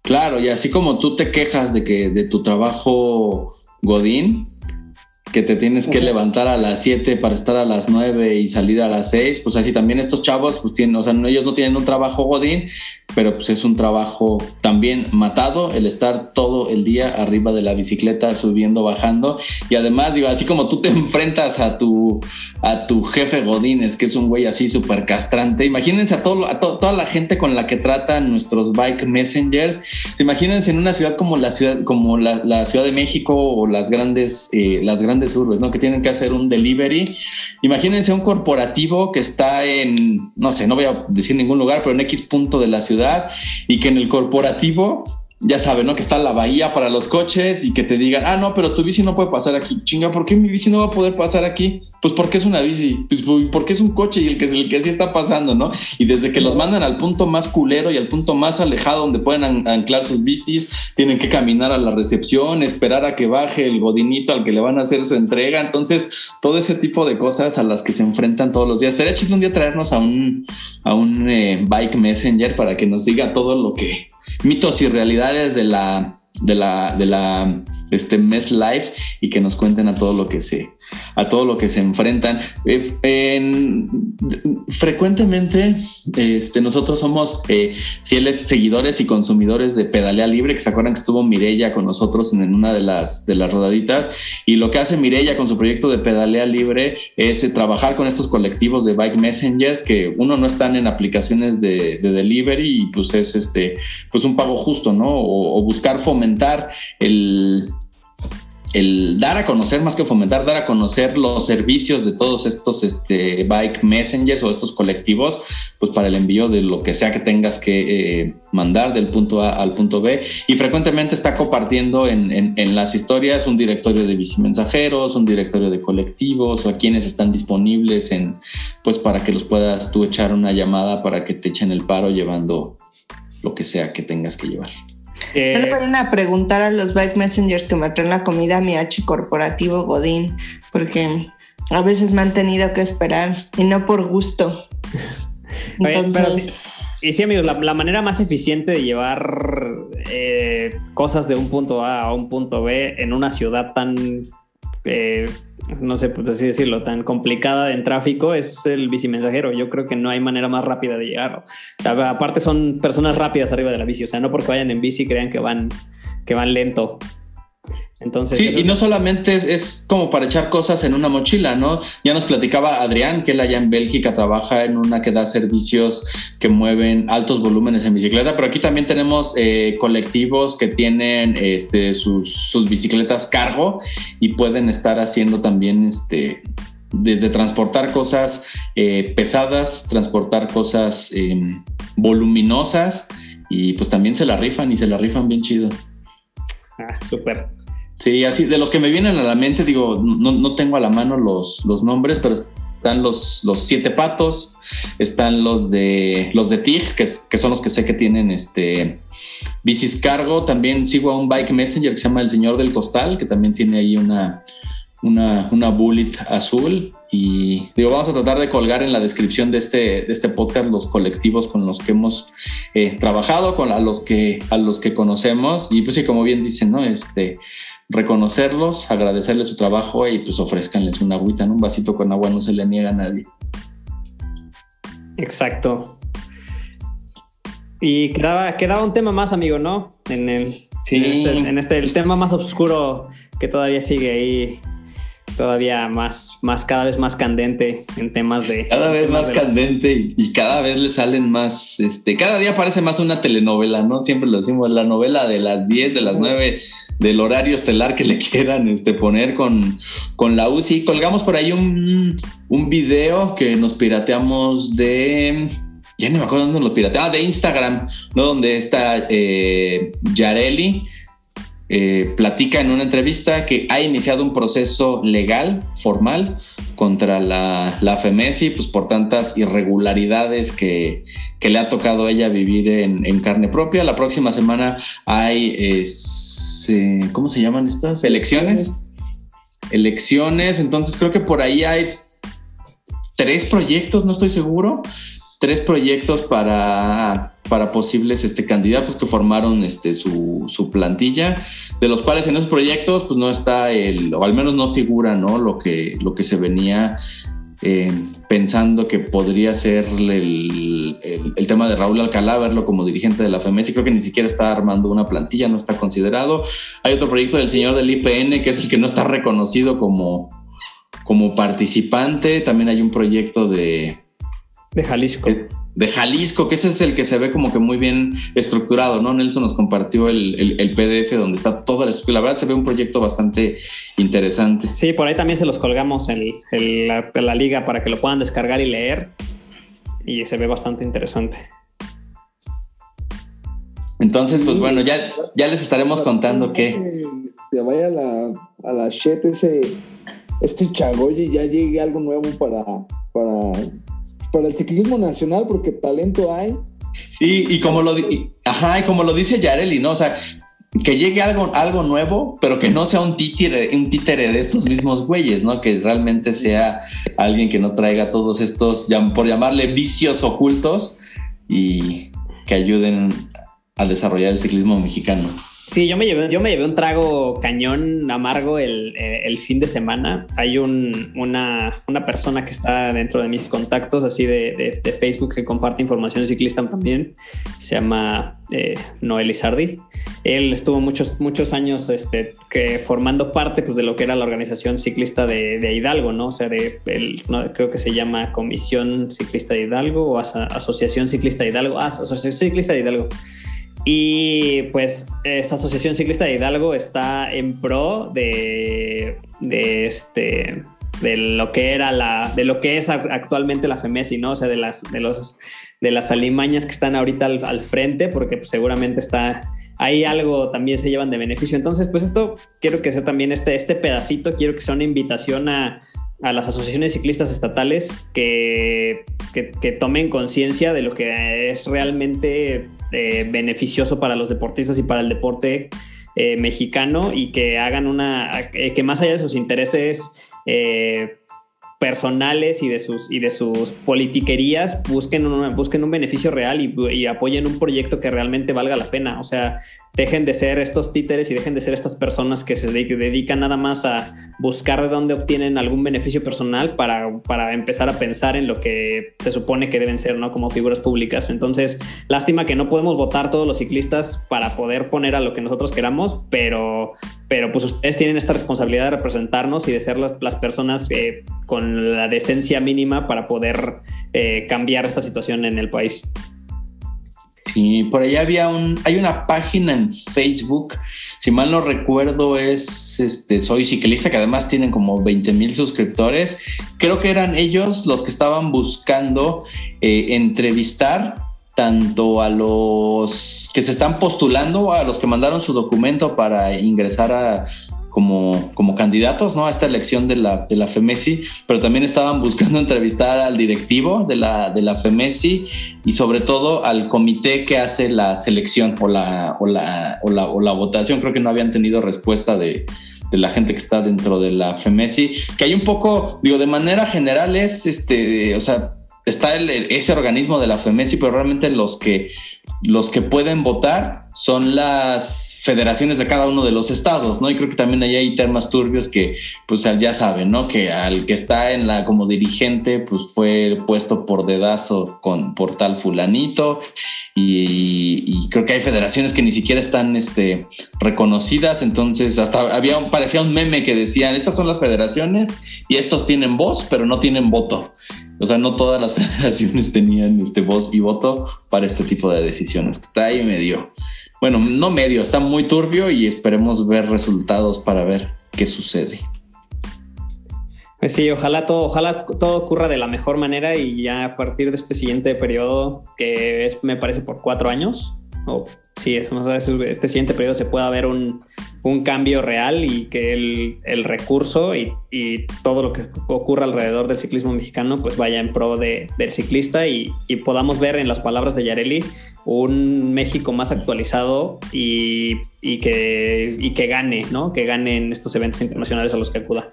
Claro, y así como tú te quejas de que de tu trabajo Godín, que te tienes que levantar a las 7 para estar a las 9 y salir a las 6, pues así también estos chavos, pues tienen, o sea, ellos no tienen un trabajo Godín, pero pues es un trabajo también matado el estar todo el día arriba de la bicicleta, subiendo, bajando. Y además, digo, así como tú te [LAUGHS] enfrentas a tu, a tu jefe Godínez, que es un güey así súper castrante, imagínense a, todo, a toda la gente con la que tratan nuestros bike messengers. Imagínense en una ciudad como la ciudad, como la, Ciudad de México o las grandes, eh, las grandes urbes, ¿no? Que tienen que hacer un delivery. Imagínense un corporativo que está en, no sé, no voy a decir ningún lugar, pero en X punto de la ciudad y que en el corporativo ya saben, ¿no? Que está la bahía para los coches y que te digan, ah, no, pero tu bici no puede pasar aquí. Chinga, ¿por qué mi bici no va a poder pasar aquí? Pues porque es una bici, pues porque es un coche y el que, el que sí está pasando, ¿no? Y desde que los mandan al punto más culero y al punto más alejado donde pueden anclar sus bicis, tienen que caminar a la recepción, esperar a que baje el godinito al que le van a hacer su entrega. Entonces, todo ese tipo de cosas a las que se enfrentan todos los días. Estaría chido un día traernos a un, a un eh, bike messenger para que nos diga todo lo que mitos y realidades de la, de la, de la este mes live y que nos cuenten a todo lo que se, a todo lo que se enfrentan. Eh, frecuentemente este, nosotros somos eh, fieles seguidores y consumidores de Pedalea Libre, que se acuerdan que estuvo Mirella con nosotros en, una de las, de las rodaditas. Y lo que hace Mirella con su proyecto de Pedalea Libre es eh, trabajar con estos colectivos de bike messengers que uno no están en aplicaciones de, delivery y pues es este, pues un pago justo, ¿no? o buscar fomentar el, el dar a conocer, más que fomentar, dar a conocer los servicios de todos estos este, bike messengers o estos colectivos, pues para el envío de lo que sea que tengas que eh, mandar del punto A al punto B. Y frecuentemente está compartiendo en, en, las historias un directorio de bicimensajeros, un directorio de colectivos o a quienes están disponibles en, pues para que los puedas tú echar una llamada para que te echen el paro llevando lo que sea que tengas que llevar. Eh, le pueden a preguntar a los bike messengers que me traen la comida a mi H corporativo Godín, porque a veces me han tenido que esperar y no por gusto. [LAUGHS] pero y sí, amigos, la, manera más eficiente de llevar eh, cosas de un punto A a un punto B en una ciudad tan, eh, no sé, pues así decirlo, tan complicada en tráfico es el bicimensajero. Yo creo que no hay manera más rápida de llegar. O sea, aparte son personas rápidas arriba de la bici. O sea, no porque vayan en bici crean que van, que van lento. Entonces, sí, y no solamente es, como para echar cosas en una mochila, ¿no? Ya nos platicaba Adrián que él allá en Bélgica trabaja en una que da servicios que mueven altos volúmenes en bicicleta, pero aquí también tenemos eh, colectivos que tienen este, sus, bicicletas cargo y pueden estar haciendo también este, desde transportar cosas eh, pesadas, transportar cosas em, voluminosas y pues también se la rifan y se la rifan bien chido. Ah, súper. Sí, así, de los que me vienen a la mente, digo, no, tengo a la mano los, los nombres, pero están los, los siete patos, están los de los de TIG, que, que, son los que sé que tienen este bicis cargo. También sigo a un bike messenger que se llama El Señor del Costal, que también tiene ahí una, una, una bullet azul. Y digo, vamos a tratar de colgar en la descripción de este, de este podcast los colectivos con los que hemos eh, trabajado, con a los que, a los que conocemos. Y pues sí, como bien dicen, ¿no? Este, reconocerlos, agradecerles su trabajo y pues ofrezcanles una agüita, ¿no? Un vasito con agua no se le niega a nadie. Exacto. Y quedaba, quedaba un tema más, amigo, ¿no? En el, sí. en este, en este, el tema más oscuro que todavía sigue ahí todavía más, más, cada vez más candente en temas de... Cada vez más candente y, cada vez le salen más, este, cada día parece más una telenovela, ¿no? Siempre lo decimos, la novela de las 10, de las 9, del horario estelar que le [LAUGHS] quieran este, poner con, con la UCI. Colgamos por ahí un, un video que nos pirateamos de... Ya no me acuerdo dónde lo pirateamos, ah, de Instagram, ¿no? Donde está eh, Yareli eh, platica en una entrevista que ha iniciado un proceso legal, formal, contra la, la FEMESI, pues por tantas irregularidades que, le ha tocado a ella vivir en, carne propia. La próxima semana hay, ¿cómo se llaman estas? Elecciones. Elecciones, entonces creo que por ahí hay tres proyectos, no estoy seguro, tres proyectos para, para posibles este, candidatos que formaron este, su, su, plantilla, de los cuales en esos proyectos pues no está el, o al menos no figura ¿no? Lo, que, lo que se venía eh, pensando que podría ser el, el, tema de Raúl Alcalá, verlo como dirigente de la FEMES, y creo que ni siquiera está armando una plantilla, no está considerado. Hay otro proyecto del señor del IPN, que es el que no está reconocido como, como participante. También hay un proyecto de, de Jalisco. De Jalisco, que ese es el que se ve como que muy bien estructurado, ¿no? Nelson nos compartió el, PDF donde está toda la estructura. La verdad se ve un proyecto bastante interesante. Sí, por ahí también se los colgamos en, la, liga para que lo puedan descargar y leer. Y se ve bastante interesante. Entonces, pues bueno, ya, ya les estaremos contando que... Se vaya a la, a la ese, este Chagoye ya llegue algo nuevo para, para para el ciclismo nacional porque talento hay. Sí, y como lo, ajá, y como lo dice Yareli, ¿no? O sea, que llegue algo, algo nuevo, pero que no sea un títere, un títere de estos mismos güeyes, ¿no? Que realmente sea alguien que no traiga todos estos, por llamarle vicios ocultos y que ayuden a desarrollar el ciclismo mexicano. Sí, yo me llevé, yo me llevé un trago cañón amargo el, el fin de semana. Hay un, una, una, persona que está dentro de mis contactos, así de, de, Facebook, que comparte información ciclista también. Se llama eh, Noel Izardi. Él estuvo muchos, muchos años este, que formando parte pues, de lo que era la organización ciclista de, de Hidalgo, ¿no? O sea, de, el, no, creo que se llama Comisión Ciclista de Hidalgo o Asociación Ciclista de Hidalgo. Ah, Asociación Ciclista de Hidalgo. Y pues esta Asociación Ciclista de Hidalgo está en pro de, de este de lo que era la de lo que es actualmente la FEMESI, ¿no? O sea, de las de los de las alimañas que están ahorita al, frente porque pues, seguramente está ahí algo también se llevan de beneficio. Entonces, pues esto quiero que sea también este este pedacito, quiero que sea una invitación a a las asociaciones ciclistas estatales que, que, tomen conciencia de lo que es realmente eh, beneficioso para los deportistas y para el deporte eh, mexicano y que hagan una, eh, que más allá de sus intereses personales y de sus, y de sus politiquerías busquen un, busquen un beneficio real y, apoyen un proyecto que realmente valga la pena. O sea, dejen de ser estos títeres y dejen de ser estas personas que se dedican nada más a buscar de dónde obtienen algún beneficio personal para, para empezar a pensar en lo que se supone que deben ser, ¿no? Como figuras públicas. Entonces, lástima que no podemos votar todos los ciclistas para poder poner a lo que nosotros queramos, pero, pero pues ustedes tienen esta responsabilidad de representarnos y de ser las, las personas eh, con la decencia mínima para poder eh, cambiar esta situación en el país. Sí, por allá había un, hay una página en Facebook, si mal no recuerdo es este, Soy Ciclista, que además tienen como 20 mil suscriptores. Creo que eran ellos los que estaban buscando eh, entrevistar tanto a los que se están postulando, a los que mandaron su documento para ingresar a, como, como candidatos ¿no? a esta elección de la, de la FEMESI, pero también estaban buscando [LAUGHS] entrevistar al directivo de la, de la FEMESI y sobre todo al comité que hace la selección o la, o la, o la, o la votación. Creo que no habían tenido respuesta de, de la gente que está dentro de la FEMESI, que hay un poco, digo, de manera general es, este, o sea, está ese organismo de la FEMESI, pero realmente los que, los que pueden votar son las federaciones de cada uno de los estados, ¿no? Y creo que también ahí hay temas turbios que, pues ya saben, ¿no? Que al que está en la como dirigente, pues fue puesto por dedazo con, por tal fulanito y, creo que hay federaciones que ni siquiera están este, reconocidas, entonces hasta había, parecía un meme que decían, estas son las federaciones y estos tienen voz, pero no tienen voto. O sea, no todas las [LAUGHS] federaciones tenían este voz y voto para este tipo de decisiones. Está ahí medio, bueno, no medio, está muy turbio y esperemos ver resultados para ver qué sucede. Pues sí, ojalá todo, ojalá todo ocurra de la mejor manera y ya a partir de este siguiente periodo, que es, me parece, por cuatro años, o sí, es, este siguiente periodo se pueda ver un, un cambio real y que el, el recurso y, y, todo lo que ocurra alrededor del ciclismo mexicano pues vaya en pro de, del ciclista y, y, podamos ver en las palabras de Yareli un México más actualizado y, y, que, y que gane, ¿no? Que gane en estos eventos internacionales a los que acuda.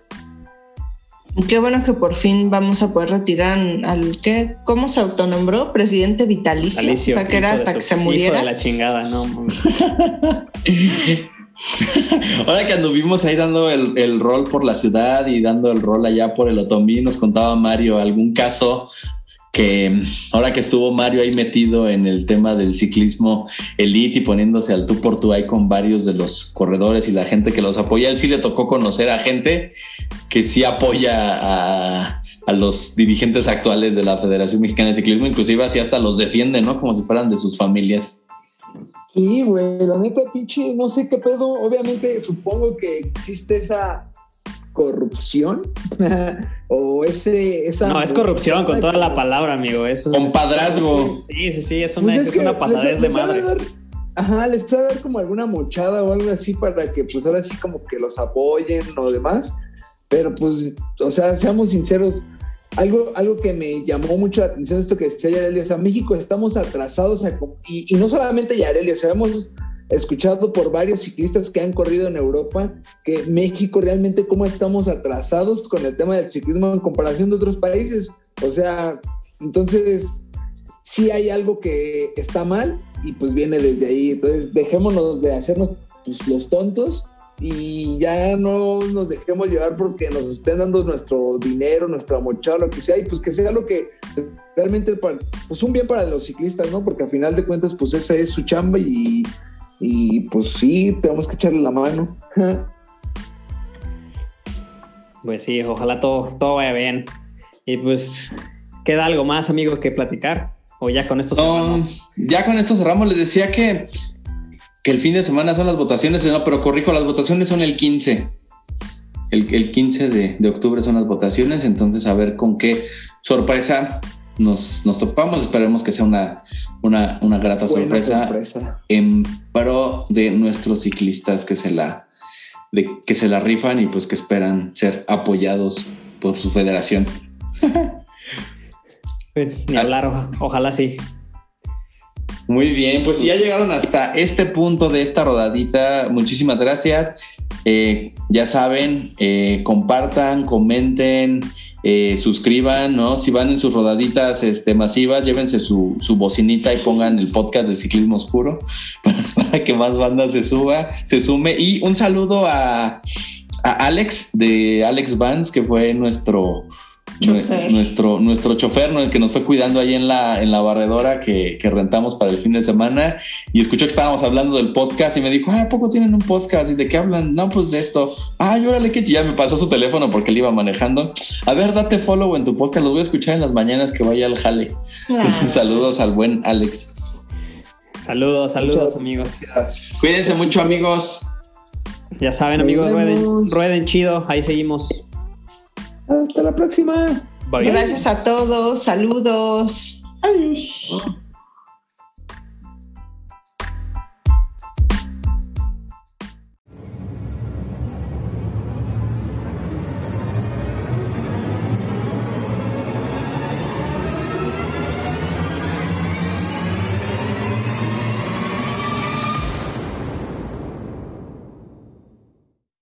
Qué bueno que por fin vamos a poder retirar al que, ¿cómo se autonombró? Presidente vitalicio. vitalicio o sea, que era hasta que se muriera. de la chingada, ¿no? [LAUGHS] [LAUGHS] Ahora que anduvimos ahí dando el, el, rol por la ciudad y dando el rol allá por el Otomí, nos contaba Mario algún caso que ahora que estuvo Mario ahí metido en el tema del ciclismo elite y poniéndose al tú por tú ahí con varios de los corredores y la gente que los apoya, él sí le tocó conocer a gente que sí apoya a, a los dirigentes actuales de la Federación Mexicana de Ciclismo, inclusive así hasta los defiende, ¿no? Como si fueran de sus familias. Sí, güey, la neta, pinche, no sé qué pedo. Obviamente, supongo que existe esa corrupción [LAUGHS] o ese esa no es corrupción con toda la palabra amigo es compadrazgo sí sí sí es una, pues es, es una pasadez de madre. dar, ajá les va a dar como alguna mochada o algo así para que pues ahora sí como que los apoyen o demás. Pero pues o sea seamos sinceros algo, algo que me llamó mucho la atención esto que decía Yareli, o sea, México estamos atrasados a, y, y, no solamente Yareli, o sea, hemos escuchado por varios ciclistas que han corrido en Europa que México realmente cómo estamos atrasados con el tema del ciclismo en comparación de otros países. O sea, entonces sí hay algo que está mal y pues viene desde ahí. Entonces dejémonos de hacernos pues, los tontos y ya no nos dejemos llevar porque nos estén dando nuestro dinero, nuestra mochada, lo que sea, y pues que sea lo que realmente, pues un bien para los ciclistas, ¿no? Porque al final de cuentas, pues esa es su chamba y, y pues sí, tenemos que echarle la mano. [LAUGHS] Pues sí, ojalá todo, todo vaya bien. Y pues, ¿queda algo más, amigo, que platicar? ¿O ya con esto cerramos? No, ya con esto cerramos. Les decía que que el fin de semana son las votaciones, no, pero corrijo, las votaciones son el 15. El, el 15 de, de, octubre son las votaciones, entonces a ver con qué sorpresa nos, nos topamos. Esperemos que sea una, una, una grata sorpresa, sorpresa, en pro de nuestros ciclistas que se la de, que se la rifan y pues que esperan ser apoyados por su federación. pues ni hablar, ojalá sí. Muy bien, pues si ya llegaron hasta este punto de esta rodadita, muchísimas gracias. Eh, ya saben, eh, compartan, comenten, eh, suscriban, ¿no? Si van en sus rodaditas este, masivas, llévense su, su bocinita y pongan el podcast de Ciclismo Oscuro [LAUGHS] para, que más bandas se suba, se sume. Y un saludo a, a Alex de Alex Vance, que fue nuestro nuestro, nuestro chofer, el que nos fue cuidando ahí en la, en la barredora que, rentamos para el fin de semana y escuchó que estábamos hablando del podcast y me dijo, ah, ¿a poco tienen un podcast? ¿Y de qué hablan? No, pues de esto. Ah, órale, que ya me pasó su teléfono porque él iba manejando. A ver, date follow en tu podcast, los voy a escuchar en las mañanas que vaya al jale. [LAUGHS] Saludos al buen Alex. Saludos, saludos, amigos. Cuídense mucho, amigos. Ya saben, amigos, rueden, rueden chido, ahí seguimos. Hasta la próxima. Gracias a todos. Saludos. Adiós.